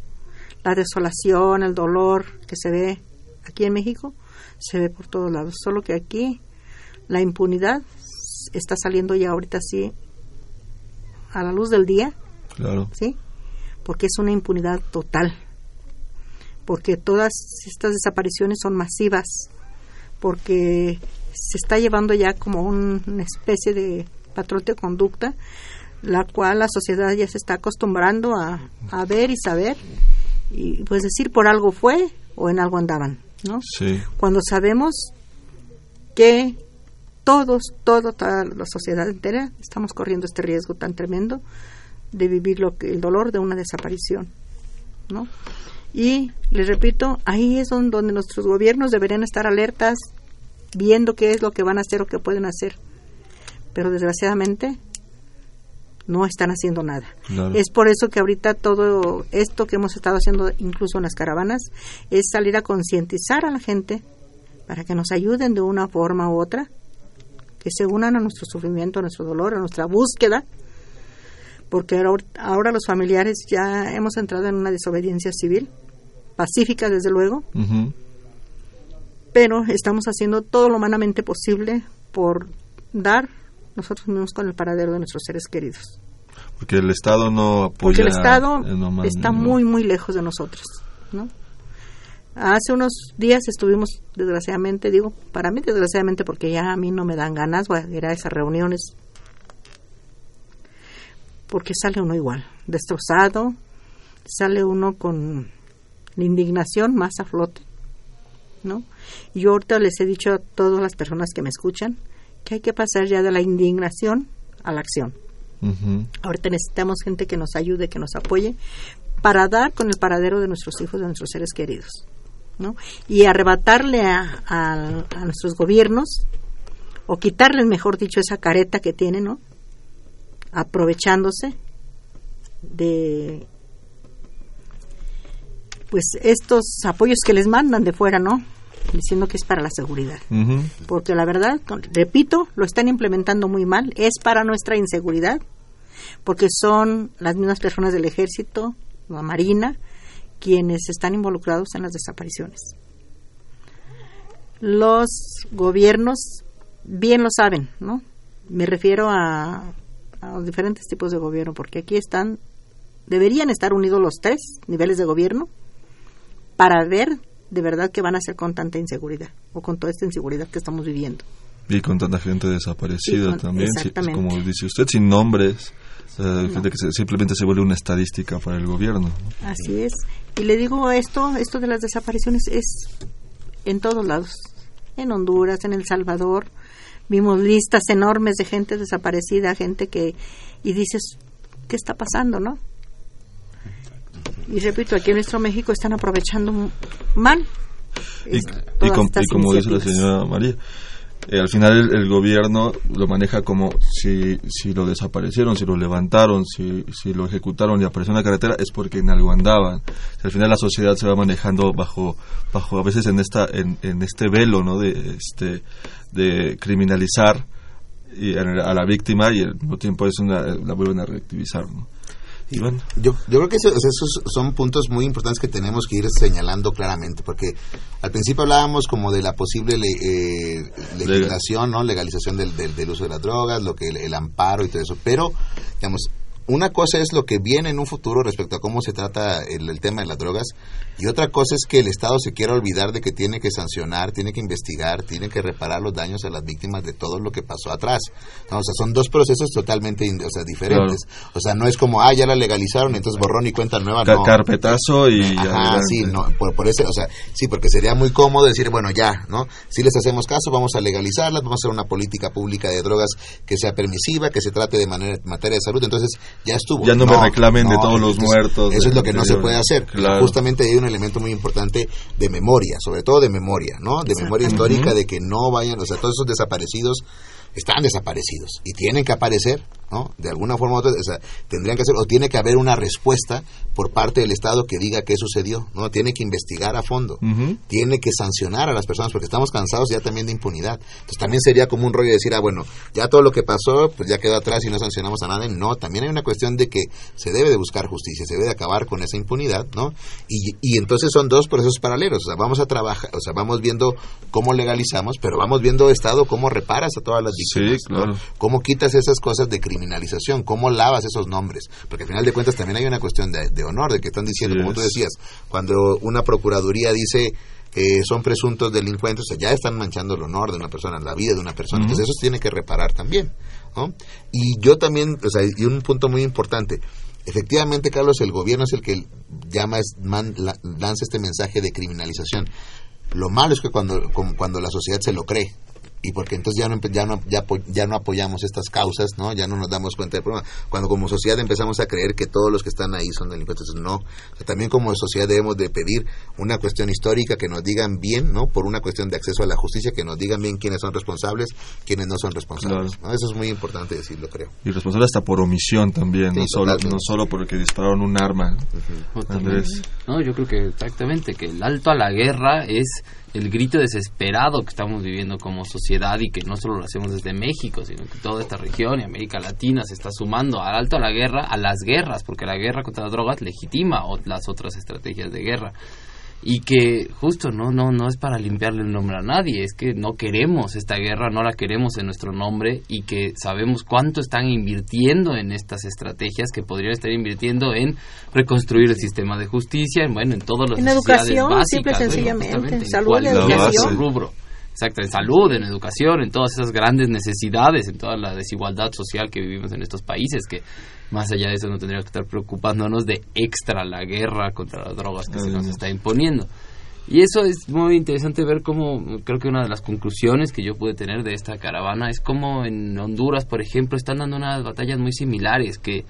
La desolación, el dolor que se ve aquí en México, se ve por todos lados. Solo que aquí la impunidad está saliendo ya ahorita sí a la luz del día.
Claro.
¿Sí? Porque es una impunidad total porque todas estas desapariciones son masivas, porque se está llevando ya como una especie de patrón de conducta, la cual la sociedad ya se está acostumbrando a, a ver y saber, y pues decir por algo fue o en algo andaban, ¿no?
Sí.
Cuando sabemos que todos, toda, toda la sociedad entera estamos corriendo este riesgo tan tremendo de vivir lo que, el dolor de una desaparición, ¿no? Y les repito, ahí es donde nuestros gobiernos deberían estar alertas, viendo qué es lo que van a hacer o qué pueden hacer. Pero desgraciadamente no están haciendo nada. Es por eso que ahorita todo esto que hemos estado haciendo, incluso en las caravanas, es salir a concientizar a la gente para que nos ayuden de una forma u otra, que se unan a nuestro sufrimiento, a nuestro dolor, a nuestra búsqueda, porque ahora los familiares ya hemos entrado en una desobediencia civil pacífica, desde luego, pero estamos haciendo todo lo humanamente posible por dar nosotros mismos con el paradero de nuestros seres queridos.
Porque el Estado no apoya.
Porque el Estado está muy, muy lejos de nosotros, ¿no? Hace unos días estuvimos, desgraciadamente, digo, para mí desgraciadamente porque ya a mí no me dan ganas voy a ir a esas reuniones, porque sale uno igual, destrozado, sale uno con la indignación más a flote, ¿no? Y yo ahorita les he dicho a todas las personas que me escuchan que hay que pasar ya de la indignación a la acción. Ahorita necesitamos gente que nos ayude, que nos apoye para dar con el paradero de nuestros hijos, de nuestros seres queridos, ¿no? Y arrebatarle a, a nuestros gobiernos o quitarles, mejor dicho, esa careta que tienen, ¿no? Aprovechándose de pues estos apoyos que les mandan de fuera, ¿no? Diciendo que es para la seguridad. Porque la verdad, repito, lo están implementando muy mal, es para nuestra inseguridad, porque son las mismas personas del ejército, la marina, quienes están involucrados en las desapariciones. Los gobiernos bien lo saben, ¿no? Me refiero a, a los diferentes tipos de gobierno, porque aquí están, deberían estar unidos los tres niveles de gobierno, para ver de verdad qué van a hacer con tanta inseguridad o con toda esta inseguridad que estamos viviendo.
Y con tanta gente desaparecida también, como dice usted, sin nombres, eh, gente que simplemente se vuelve una estadística para el gobierno.
Así es. Y le digo esto, esto de las desapariciones es en todos lados, en Honduras, en El Salvador. vimos listas enormes de gente desaparecida, gente que y dices, ¿qué está pasando, no? Y repito, aquí en nuestro México están aprovechando mal.
Y, como dice la señora María, eh, al final el, gobierno lo maneja como si, si lo desaparecieron, si lo levantaron, si, si lo ejecutaron y apareció en la carretera es porque en algo andaban. al final la sociedad se va manejando bajo, bajo a veces en esta, en, en este velo, ¿no? De, este, de criminalizar y a, la víctima y al mismo tiempo es una, la vuelven a reactivizar, ¿no?
Yo, yo creo que esos, son puntos muy importantes que tenemos que ir señalando claramente, porque al principio hablábamos como de la posible eh, legislación, ¿no? legalización del, del, uso de las drogas, lo que el, amparo y todo eso, pero digamos una cosa es lo que viene en un futuro respecto a cómo se trata el, tema de las drogas y otra cosa es que el Estado se quiera olvidar de que tiene que sancionar, tiene que investigar, tiene que reparar los daños a las víctimas de todo lo que pasó atrás. o sea, son dos procesos totalmente diferentes. O sea, no es como, ah, ya la legalizaron, entonces borrón y cuenta nueva. no.
Carpetazo y...
Ajá, sí, no, por, por ese, o sea, sí, porque sería muy cómodo decir, bueno, ya, ¿no? Si les hacemos caso, vamos a legalizarlas, vamos a hacer una política pública de drogas que sea permisiva, que se trate de manera, materia de salud. Entonces, ya estuvo.
Ya no, me reclamen de todos los muertos.
Eso es lo que no se puede hacer. Justamente hay un elemento muy importante de memoria, sobre todo de memoria, ¿no? De memoria histórica, de que no vayan, o sea, todos esos desaparecidos están desaparecidos y tienen que aparecer, ¿no? De alguna forma u otra, o sea, tendrían que hacer, o tiene que haber una respuesta por parte del Estado que diga qué sucedió, ¿no? Tiene que investigar a fondo, tiene que sancionar a las personas, porque estamos cansados ya también de impunidad. Entonces también sería como un rollo decir, ah, bueno, ya todo lo que pasó, pues ya quedó atrás y no sancionamos a nadie. No, también hay una cuestión de que se debe de buscar justicia, se debe de acabar con esa impunidad, ¿no? Y, y entonces son dos procesos paralelos, o sea, vamos a trabajar, o sea, vamos viendo cómo legalizamos, pero vamos viendo Estado cómo reparas a todas las
Sí, claro.
¿Cómo quitas esas cosas de criminalización? ¿Cómo lavas esos nombres? Porque al final de cuentas también hay una cuestión de, honor, de que están diciendo, como tú decías, cuando una procuraduría dice que son presuntos delincuentes, o sea, ya están manchando el honor de una persona, la vida de una persona. Entonces eso se tiene que reparar también. ¿no? Y yo también, o sea, y un punto muy importante, efectivamente, Carlos, el gobierno es el que llama, lanza este mensaje de criminalización. Lo malo es que cuando, cuando la sociedad se lo cree, y porque entonces ya no ya no ya, ya no apoyamos estas causas no ya no nos damos cuenta del problema. Cuando como sociedad empezamos a creer que todos los que están ahí son delincuentes no. También como sociedad debemos de pedir una cuestión histórica que nos digan bien no por una cuestión de acceso a la justicia que nos digan bien quiénes son responsables quiénes no son responsables eso es muy importante decirlo creo.
Y responsable hasta por omisión también no solo no solo porque dispararon un arma
no yo creo que exactamente que el alto a la guerra es el grito desesperado que estamos viviendo como sociedad y que no solo lo hacemos desde México, sino que toda esta región y América Latina se está sumando al alto a la guerra, a las guerras, porque la guerra contra las drogas legitima las otras estrategias de guerra y que justo no no no es para limpiarle el nombre a nadie es que no queremos esta guerra no la queremos en nuestro nombre y que sabemos cuánto están invirtiendo en estas estrategias que podrían estar invirtiendo en reconstruir el sistema de justicia en bueno en todos los
en educación simple sencillamente en salud en educación
rubro Exacto, en salud, en educación, en todas esas grandes necesidades, en toda la desigualdad social que vivimos en estos países, que más allá de eso no tendríamos que estar preocupándonos de extra la guerra contra las drogas que se nos está imponiendo. Y eso es muy interesante ver cómo, creo que una de las conclusiones que yo pude tener de esta caravana es cómo en Honduras, por ejemplo, están dando unas batallas muy similares, que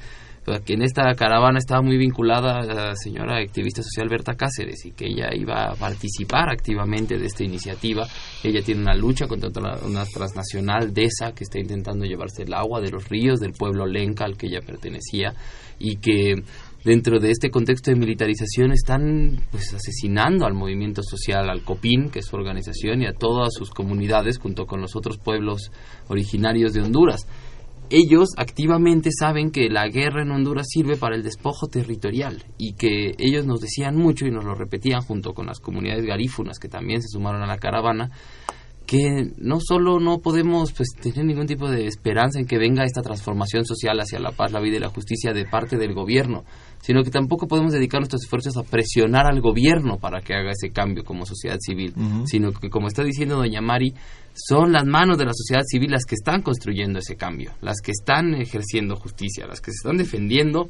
que en esta caravana estaba muy vinculada la señora activista social Berta Cáceres y que ella iba a participar activamente de esta iniciativa. Ella tiene una lucha contra una transnacional DESA que está intentando llevarse el agua de los ríos del pueblo lenca al que ella pertenecía y que dentro de este contexto de militarización están pues asesinando al movimiento social, al COPIN, que es su organización, y a todas sus comunidades junto con los otros pueblos originarios de Honduras ellos activamente saben que la guerra en Honduras sirve para el despojo territorial y que ellos nos decían mucho y nos lo repetían junto con las comunidades garífunas que también se sumaron a la caravana que no solo no podemos pues, tener ningún tipo de esperanza en que venga esta transformación social hacia la paz, la vida y la justicia de parte del gobierno, sino que tampoco podemos dedicar nuestros esfuerzos a presionar al gobierno para que haga ese cambio como sociedad civil, sino que como está diciendo doña Mari, son las manos de la sociedad civil las que están construyendo ese cambio, las que están ejerciendo justicia, las que se están defendiendo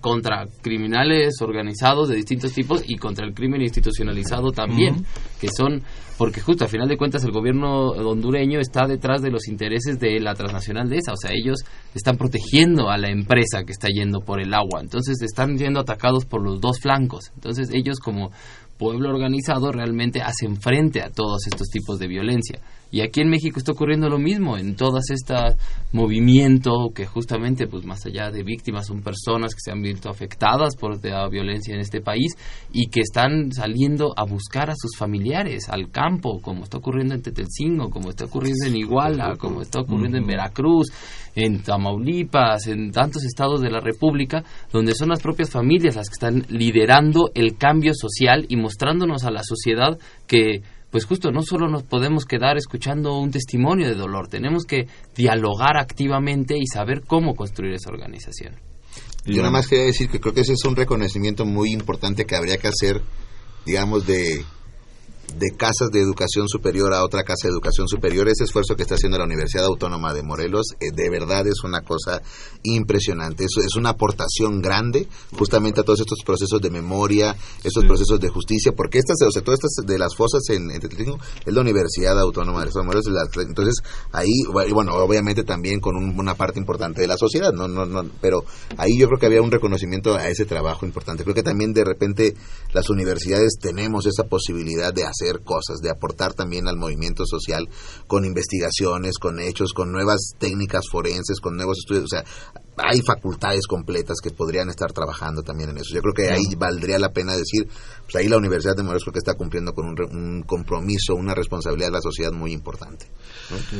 contra criminales organizados de distintos tipos y contra el crimen institucionalizado también, que son, porque justo a final de cuentas el gobierno hondureño está detrás de los intereses de la transnacional de esa, o sea, ellos están protegiendo a la empresa que está yendo por el agua, entonces están siendo atacados por los dos flancos, entonces ellos como pueblo organizado realmente hacen frente a todos estos tipos de violencia. Y aquí en México está ocurriendo lo mismo, en todas estas movimientos que justamente, pues más allá de víctimas, son personas que se han visto afectadas por la violencia en este país y que están saliendo a buscar a sus familiares al campo, como está ocurriendo en Tetelcingo, como está ocurriendo en Iguala, como está ocurriendo en Veracruz, en Tamaulipas, en tantos estados de la República, donde son las propias familias las que están liderando el cambio social y mostrándonos a la sociedad que pues justo no solo nos podemos quedar escuchando un testimonio de dolor, tenemos que dialogar activamente y saber cómo construir esa organización.
Yo nada más quería decir que creo que ese es un reconocimiento muy importante que habría que hacer, digamos, de de casas de educación superior a otra casa de educación superior. Ese esfuerzo que está haciendo la Universidad Autónoma de Morelos, eh, de verdad es una cosa impresionante. Es, es una aportación grande justamente a todos estos procesos de memoria, estos procesos de justicia, porque estas, o sea, todas estas de las fosas en, en es la Universidad Autónoma de Morelos. entonces, ahí, bueno, obviamente también con una parte importante de la sociedad, no, no, no, pero ahí yo creo que había un reconocimiento a ese trabajo importante. Creo que también de repente las universidades tenemos esa posibilidad de hacer hacer cosas, de aportar también al movimiento social con investigaciones, con hechos, con nuevas técnicas forenses, con nuevos estudios. O sea, hay facultades completas que podrían estar trabajando también en eso. Yo creo que ahí valdría la pena decir, pues ahí la Universidad de Morelos creo que está cumpliendo con un, compromiso, una responsabilidad de la sociedad muy importante.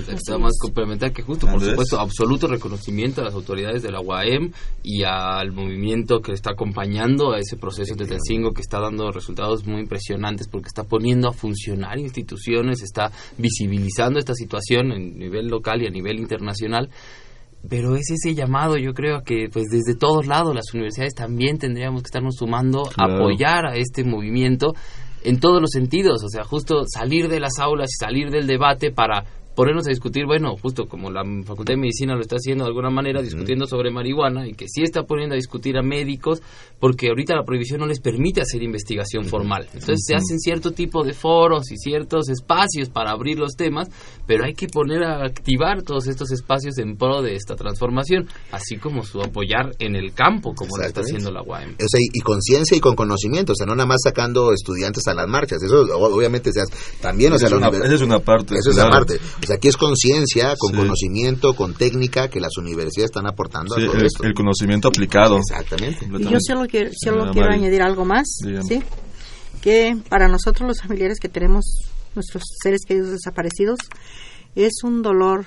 Está más complementar que justo, por supuesto, absoluto reconocimiento a las autoridades de la UAM y al movimiento que está acompañando a ese proceso de Tencingo que está dando resultados muy impresionantes porque está poniendo a funcionar instituciones, está visibilizando esta situación en nivel local y a nivel internacional pero es ese llamado, yo creo que pues desde todos lados las universidades también tendríamos que estarnos sumando a apoyar a este movimiento en todos los sentidos, o sea, justo salir de las aulas y salir del debate para ponernos a discutir, bueno, justo como la Facultad de Medicina lo está haciendo de alguna manera, discutiendo sobre marihuana y que sí está poniendo a discutir a médicos porque ahorita la prohibición no les permite hacer investigación formal. Entonces se hacen cierto tipo de foros y ciertos espacios para abrir los temas, pero hay que poner a activar todos estos espacios en pro de esta transformación, así como su apoyar en el campo, como lo está haciendo la UAM.
O sea, y, conciencia y con conocimiento, o sea, no nada más sacando estudiantes a las marchas, eso obviamente se también, o sea,
es una, esa es una parte.
Eso es una parte aquí es conciencia, con conocimiento, con técnica que las universidades están aportando a todo
el,
esto.
el conocimiento aplicado.
Exactamente.
Y yo solo quiero, solo quiero añadir algo más, ¿sí? que para nosotros los familiares que tenemos nuestros seres queridos desaparecidos es un dolor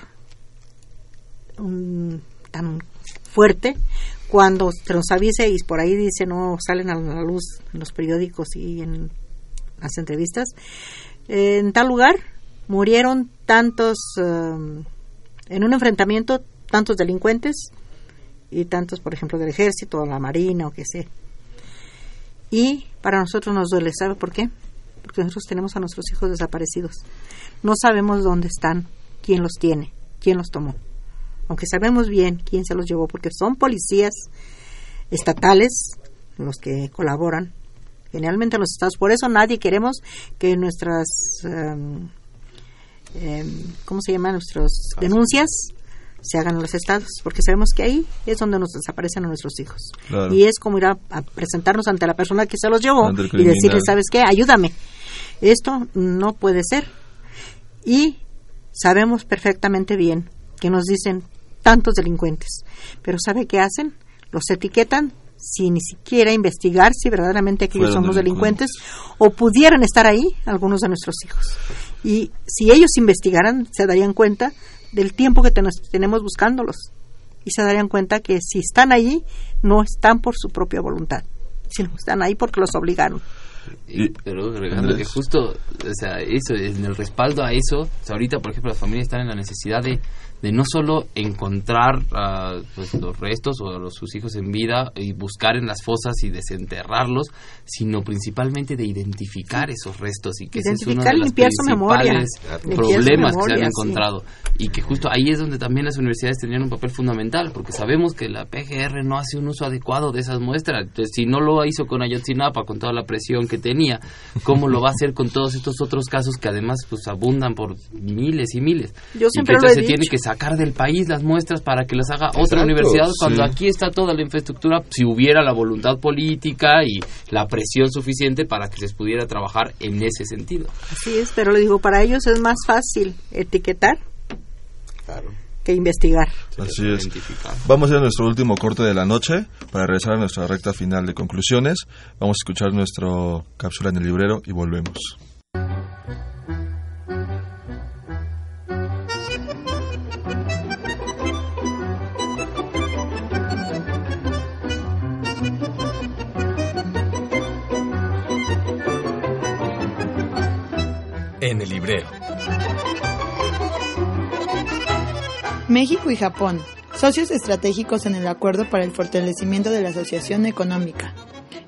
tan fuerte cuando se nos avise y por ahí dice no salen a la luz en los periódicos y en las entrevistas en tal lugar murieron tantos, um, en un enfrentamiento, tantos delincuentes y tantos, por ejemplo, del ejército o la marina o qué sé. Y para nosotros nos duele, ¿sabe por qué? Porque nosotros tenemos a nuestros hijos desaparecidos. No sabemos dónde están, quién los tiene, quién los tomó. Aunque sabemos bien quién se los llevó, porque son policías estatales los que colaboran generalmente en los estados. Por eso nadie queremos que nuestras um, eh, ¿cómo se llaman? Nuestras denuncias se hagan en los estados, porque sabemos que ahí es donde nos desaparecen a nuestros hijos. Y es como ir a, presentarnos ante la persona que se los llevó y decirle, ¿sabes qué? Ayúdame. Esto no puede ser. Y sabemos perfectamente bien que nos dicen tantos delincuentes, pero ¿sabe qué hacen? Los etiquetan sin ni siquiera investigar si verdaderamente aquellos son los delincuentes o pudieran estar ahí algunos de nuestros hijos. Y si ellos investigaran, se darían cuenta del tiempo que tenemos buscándolos. Y se darían cuenta que si están allí, no están por su propia voluntad, sino están ahí porque los obligaron.
pero agregando que justo, o sea, eso, en el respaldo a eso, ahorita, por ejemplo, las familias están en la necesidad de de no solo encontrar uh, pues, los restos o los, sus hijos en vida y buscar en las fosas y desenterrarlos, sino principalmente de identificar esos restos y que ese es uno de los principales problemas que se han encontrado. Y que justo ahí es donde también las universidades tenían un papel fundamental porque sabemos que la PGR no hace un uso adecuado de esas muestras. Entonces si no lo hizo con Ayotzinapa con toda la presión que tenía cómo lo va a hacer con todos estos otros casos que además pues abundan por miles y miles
Yo siempre
y que
lo he
se
dicho.
tiene que sacar del país las muestras para que las haga otra universidad cuando
sí.
aquí está toda la infraestructura si hubiera la voluntad política y la presión suficiente para que se pudiera trabajar en ese sentido
Así es, pero le digo, para ellos es más fácil etiquetar
Claro.
que investigar.
Así es. Vamos a ir a nuestro último corte de la noche para regresar a nuestra recta final de conclusiones. Vamos a escuchar nuestro cápsula en el librero y volvemos.
México y Japón, socios estratégicos en el Acuerdo para el Fortalecimiento de la Asociación Económica.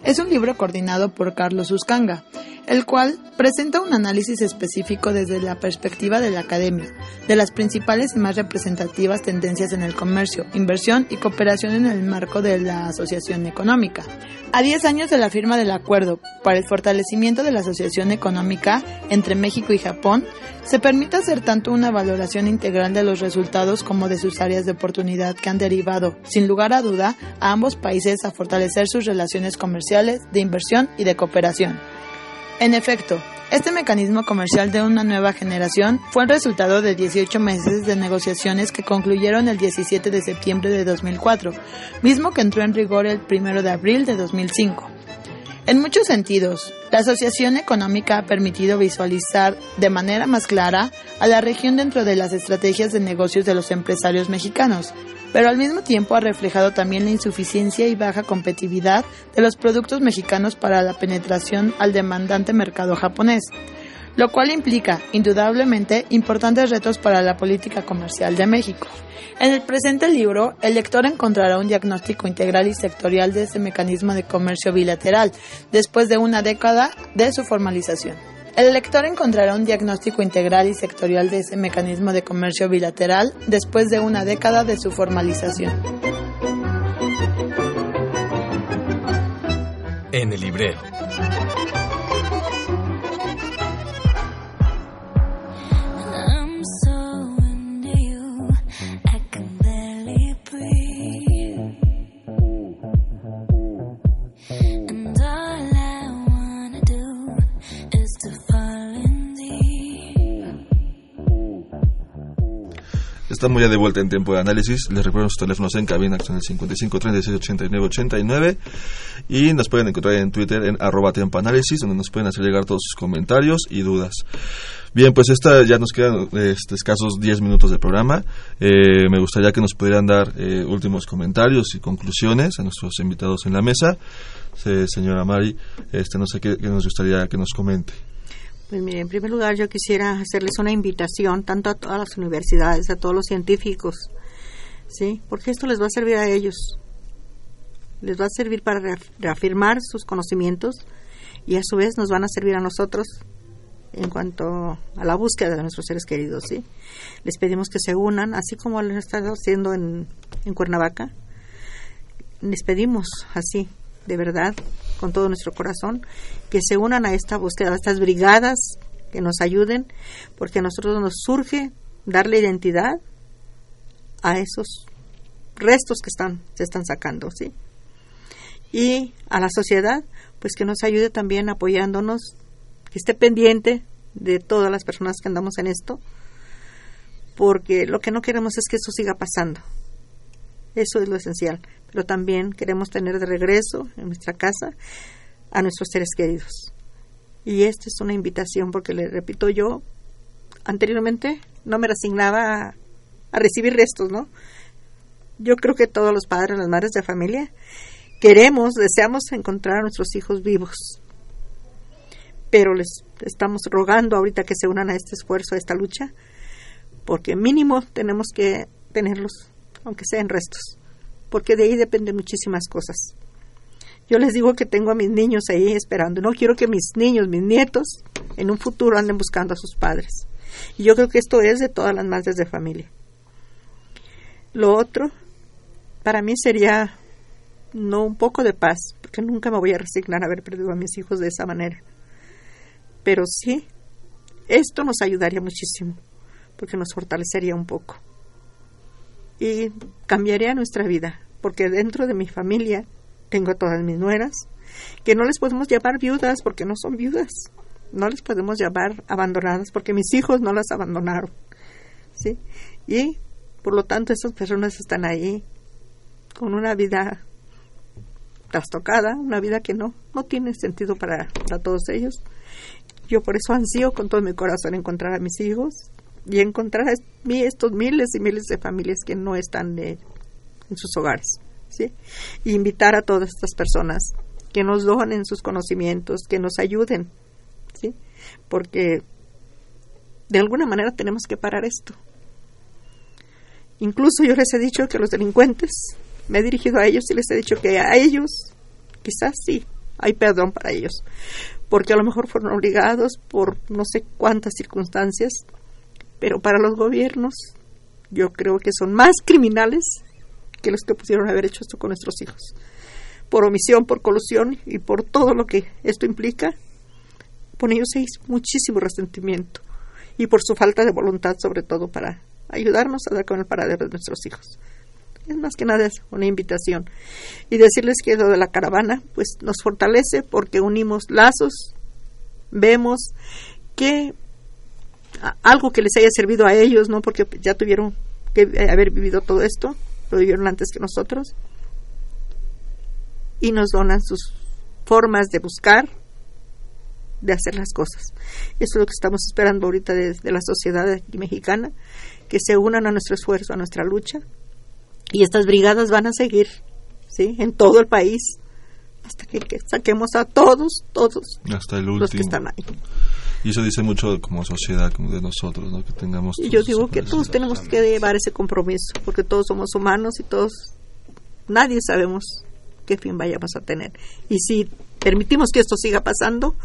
Es un libro coordinado por Carlos Uscanga, el cual presenta un análisis específico desde la perspectiva de la academia, de las principales y más representativas tendencias en el comercio, inversión y cooperación en el marco de la Asociación Económica. A 10 años de la firma del acuerdo para el fortalecimiento de la Asociación Económica entre México y Japón, se permite hacer tanto una valoración integral de los resultados como de sus áreas de oportunidad que han derivado, sin lugar a duda, a ambos países a fortalecer sus relaciones comerciales, de inversión y de cooperación. En efecto, este mecanismo comercial de una nueva generación fue el resultado de 18 meses de negociaciones que concluyeron el 17 de septiembre de 2004, mismo que entró en rigor el 1 de abril de 2005. En muchos sentidos, la asociación económica ha permitido visualizar de manera más clara a la región dentro de las estrategias de negocios de los empresarios mexicanos, pero al mismo tiempo ha reflejado también la insuficiencia y baja competitividad de los productos mexicanos para la penetración al demandante mercado japonés, lo cual implica, indudablemente, importantes retos para la política comercial de México. En el presente libro, el lector encontrará un diagnóstico integral y sectorial de este mecanismo de comercio bilateral, después de una década de su formalización. El lector encontrará un diagnóstico integral y sectorial de ese mecanismo de comercio bilateral después de una década de su formalización.
En el librero.
Estamos ya de vuelta en tiempo de análisis. Les recuerdo sus teléfonos en cabina, que son el 55 36 89 89. Y nos pueden encontrar en Twitter en arroba tiempo análisis, donde nos pueden hacer llegar todos sus comentarios y dudas. Bien, pues esta ya nos quedan este, escasos 10 minutos de programa. Eh, me gustaría que nos pudieran dar eh, últimos comentarios y conclusiones a nuestros invitados en la mesa. Se- señora Mari, este, no sé qué nos gustaría que nos comente.
Pues mire, en primer lugar yo quisiera hacerles una invitación tanto a todas las universidades, a todos los científicos, ¿sí? Porque esto les va a servir a ellos. Les va a servir para reaf- reafirmar sus conocimientos y a su vez nos van a servir a nosotros en cuanto a la búsqueda de nuestros seres queridos, ¿sí? Les pedimos que se unan, así como lo estado haciendo en, en Cuernavaca. Les pedimos así, de verdad, con todo nuestro corazón, que se unan a esta búsqueda, a estas brigadas, que nos ayuden, porque a nosotros nos surge darle identidad a esos restos que están, se están sacando, ¿sí? Y a la sociedad, pues que nos ayude también apoyándonos, que esté pendiente de todas las personas que andamos en esto, porque lo que no queremos es que eso siga pasando. Eso es lo esencial. Pero también queremos tener de regreso en nuestra casa a nuestros seres queridos. Y esta es una invitación porque le repito yo, anteriormente no me resignaba a, a recibir restos, ¿no? Yo creo que todos los padres, las madres de familia, queremos, deseamos encontrar a nuestros hijos vivos. Pero les estamos rogando ahorita que se unan a este esfuerzo, a esta lucha, porque mínimo tenemos que tenerlos, aunque sea en restos, porque de ahí dependen muchísimas cosas. Yo les digo que tengo a mis niños ahí esperando. No quiero que mis niños, mis nietos, en un futuro anden buscando a sus padres. Y yo creo que esto es de todas las madres de familia. Lo otro, para mí sería no un poco de paz, porque nunca me voy a resignar a haber perdido a mis hijos de esa manera. Pero sí, esto nos ayudaría muchísimo, porque nos fortalecería un poco. Y cambiaría nuestra vida, porque dentro de mi familia tengo todas mis nueras, que no les podemos llamar viudas porque no son viudas, no les podemos llamar abandonadas porque mis hijos no las abandonaron, ¿sí? Y por lo tanto esas personas están ahí con una vida trastocada, una vida que no, no tiene sentido para, para todos ellos. Yo por eso ansío con todo mi corazón encontrar a mis hijos y encontrar a estos miles y miles de familias que no están de- en sus hogares. ¿sí? Y invitar a todas estas personas que nos donen sus conocimientos, que nos ayuden, ¿sí? Porque de alguna manera tenemos que parar esto. Incluso yo les he dicho que los delincuentes, me he dirigido a ellos y les he dicho que a ellos, quizás sí, hay perdón para ellos, porque a lo mejor fueron obligados por no sé cuántas circunstancias, pero para los gobiernos yo creo que son más criminales que los que pudieron haber hecho esto con nuestros hijos. Por omisión, por colusión y por todo lo que esto implica, por ellos hay muchísimo resentimiento y por su falta de voluntad sobre todo para ayudarnos a dar con el paradero de nuestros hijos. Es más que nada una invitación. Y decirles que lo de la caravana pues nos fortalece porque unimos lazos, vemos que algo que les haya servido a ellos, ¿no? Porque ya tuvieron que haber vivido todo esto, lo vivieron antes que nosotros, y nos donan sus formas de buscar, de hacer las cosas. Eso es lo que estamos esperando ahorita de, de la sociedad mexicana, que se unan a nuestro esfuerzo, a nuestra lucha, y estas brigadas van a seguir, ¿sí? En todo el país, hasta que, que saquemos a todos, todos
Hasta el
los que
último.
están ahí.
Y eso dice mucho como sociedad, como de nosotros, ¿no? Que tengamos...
Y yo digo que todos tenemos que llevar ese compromiso, porque todos somos humanos y todos, nadie sabemos qué fin vayamos a tener. Y si permitimos que esto siga pasando,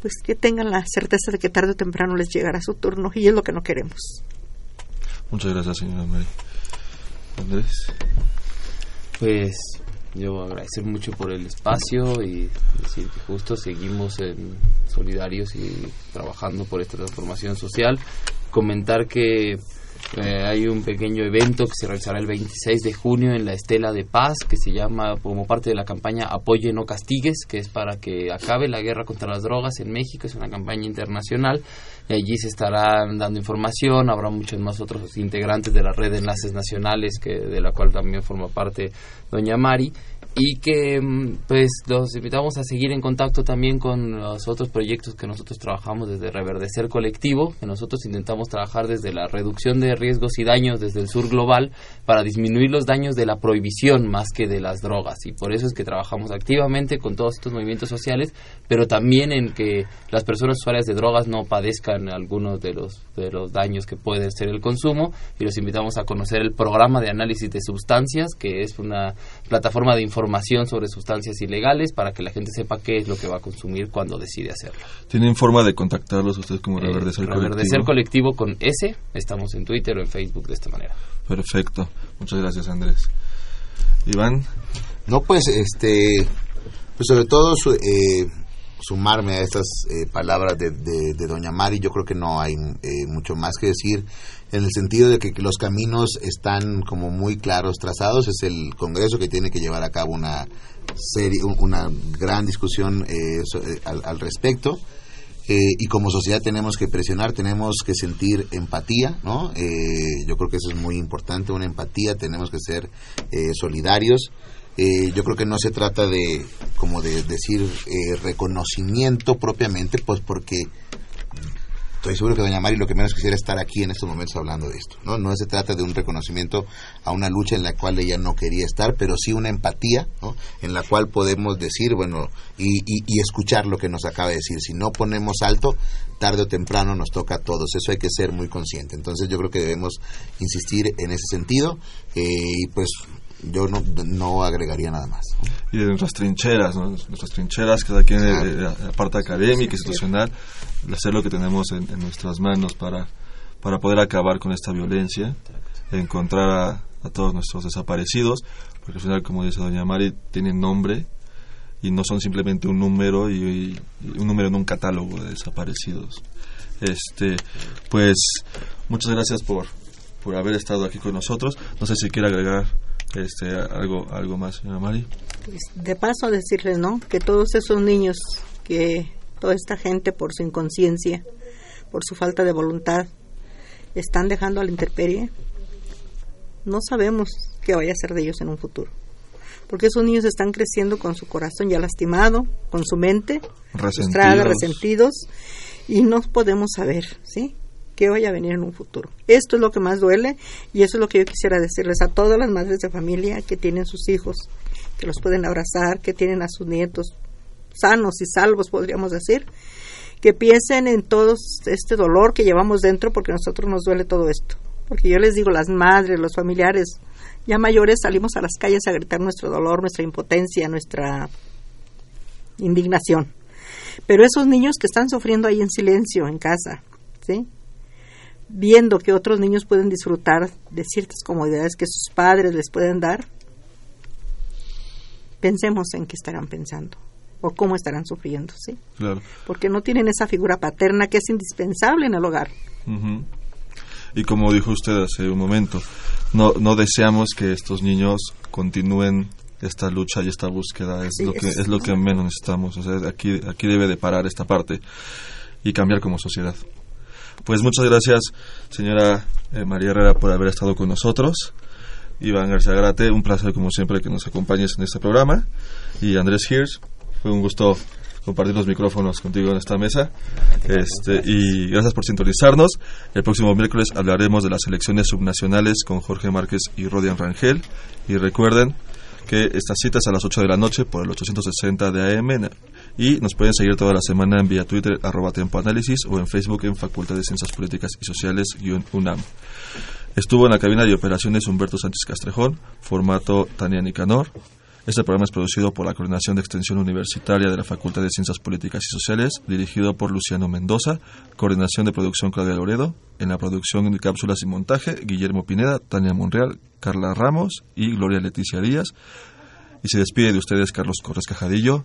pues que tengan la certeza de que tarde o temprano les llegará su turno y es lo que no queremos.
Muchas gracias, señora Mary. Andrés.
Pues yo agradecer mucho por el espacio y decir que justo seguimos en solidarios y trabajando por esta transformación social. Comentar que eh, hay un pequeño evento que se realizará el 26 de junio en la Estela de Paz que se llama como parte de la campaña Apoye no castigues, que es para que acabe la guerra contra las drogas en México, es una campaña internacional y allí se estarán dando información, habrá muchos más otros integrantes de la red de enlaces nacionales que de la cual también forma parte doña Mari y que mm, pues los invitamos a seguir en contacto también con los otros proyectos que nosotros trabajamos desde Reverdecer Colectivo, que nosotros intentamos trabajar desde la reducción de riesgos y daños desde el sur global para disminuir los daños de la prohibición más que de las drogas. Y por eso es que trabajamos activamente con todos estos movimientos sociales, pero también en que las personas usuarias de drogas no padezcan algunos de los de los daños que puede ser el consumo. Y los invitamos a conocer el programa de análisis de sustancias, que es una plataforma de información sobre sustancias ilegales para que la gente sepa qué es lo que va a consumir cuando decide hacerlo.
¿Tienen forma de contactarlos ustedes como
Eh,
Reverdecer
Reverdecer
Colectivo?
colectivo con S, estamos en Twitter o en Facebook de esta manera.
Perfecto. Muchas gracias, Andrés. Iván.
No, pues, este, pues sobre todo su- eh, sumarme a estas eh, palabras de, de- de Doña Mari. Yo creo que no hay eh, mucho más que decir en el sentido de que, los caminos están como muy claros trazados. Es el Congreso que tiene que llevar a cabo una serie, un- una gran discusión eh, eh, al, al respecto. Eh, y como sociedad tenemos que presionar, tenemos que sentir empatía, ¿no? Eh, yo creo que eso es muy importante, una empatía, tenemos que ser eh, solidarios. Yo creo que no se trata de, como de decir, reconocimiento propiamente, pues porque estoy seguro que doña Mari lo que menos quisiera es estar aquí en estos momentos hablando de esto. No, no se trata de un reconocimiento a una lucha en la cual ella no quería estar, pero sí una empatía, ¿no? en la cual podemos decir, bueno, y, y- y escuchar lo que nos acaba de decir. Si no ponemos alto, tarde o temprano nos toca a todos. Eso hay que ser muy consciente. Entonces yo creo que debemos insistir en ese sentido eh, y pues yo no, no agregaría nada más.
y de nuestras trincheras, ¿no? nuestras trincheras, cada quien de, de la parte académica, institucional, hacer lo que tenemos en, en nuestras manos para, para poder acabar con esta violencia, encontrar a, a todos nuestros desaparecidos, porque al final, como dice doña Mari, tienen nombre y no son simplemente un número y, y un número en un catálogo de desaparecidos. Este, pues muchas gracias por, por haber estado aquí con nosotros. No sé si quiere agregar este algo algo más, señora Mari.
Pues, de paso decirles, ¿no? Que todos esos niños, que toda esta gente por su inconsciencia, por su falta de voluntad, están dejando a la intemperie, no sabemos qué vaya a ser de ellos en un futuro. Porque esos niños están creciendo con su corazón ya lastimado, con su mente frustrada,
Resentidos.
resentidos, y no podemos saber, ¿sí? Qué vaya a venir en un futuro. Esto es lo que más duele y eso es lo que yo quisiera decirles a todas las madres de familia que tienen sus hijos, que los pueden abrazar, que tienen a sus nietos sanos y salvos, podríamos decir, que piensen en todo este dolor que llevamos dentro porque a nosotros nos duele todo esto. Porque yo les digo, las madres, los familiares ya mayores salimos a las calles a gritar nuestro dolor, nuestra impotencia, nuestra indignación. Pero esos niños que están sufriendo ahí en silencio en casa, ¿sí? Viendo que otros niños pueden disfrutar de ciertas comodidades que sus padres les pueden dar, pensemos en qué estarán pensando o cómo estarán sufriendo, ¿sí?
Claro.
Porque no tienen esa figura paterna que es indispensable en el hogar.
Y como dijo usted hace un momento, no, no deseamos que estos niños continúen esta lucha y esta búsqueda. Es lo que
es.
es lo que menos necesitamos. O sea, aquí aquí debe de parar esta parte y cambiar como sociedad. Pues muchas gracias, señora eh, María Herrera, por haber estado con nosotros. Iván García Grate, un placer como siempre que nos acompañes en este programa. Y Andrés Hirsch, fue un gusto compartir los micrófonos contigo en esta mesa. Este, y gracias por sintonizarnos. El próximo miércoles hablaremos de las elecciones subnacionales con Jorge Márquez y Rodian Rangel. Y recuerden que estas citas a las 8 de la noche por el 860 de AM y nos pueden seguir toda la semana en vía Twitter arroba Análisis o en Facebook en Facultad de Ciencias Políticas y Sociales UNAM. Estuvo en la cabina de operaciones Humberto Sánchez Castrejón, formato Tania Nicanor. Este programa es producido por la Coordinación de Extensión Universitaria de la Facultad de Ciencias Políticas y Sociales, dirigido por Luciano Mendoza, coordinación de producción Claudia Loredo, en la producción de cápsulas y montaje Guillermo Pineda, Tania Monreal, Carla Ramos y Gloria Leticia Díaz. Y se despide de ustedes Carlos Corres Cajadillo.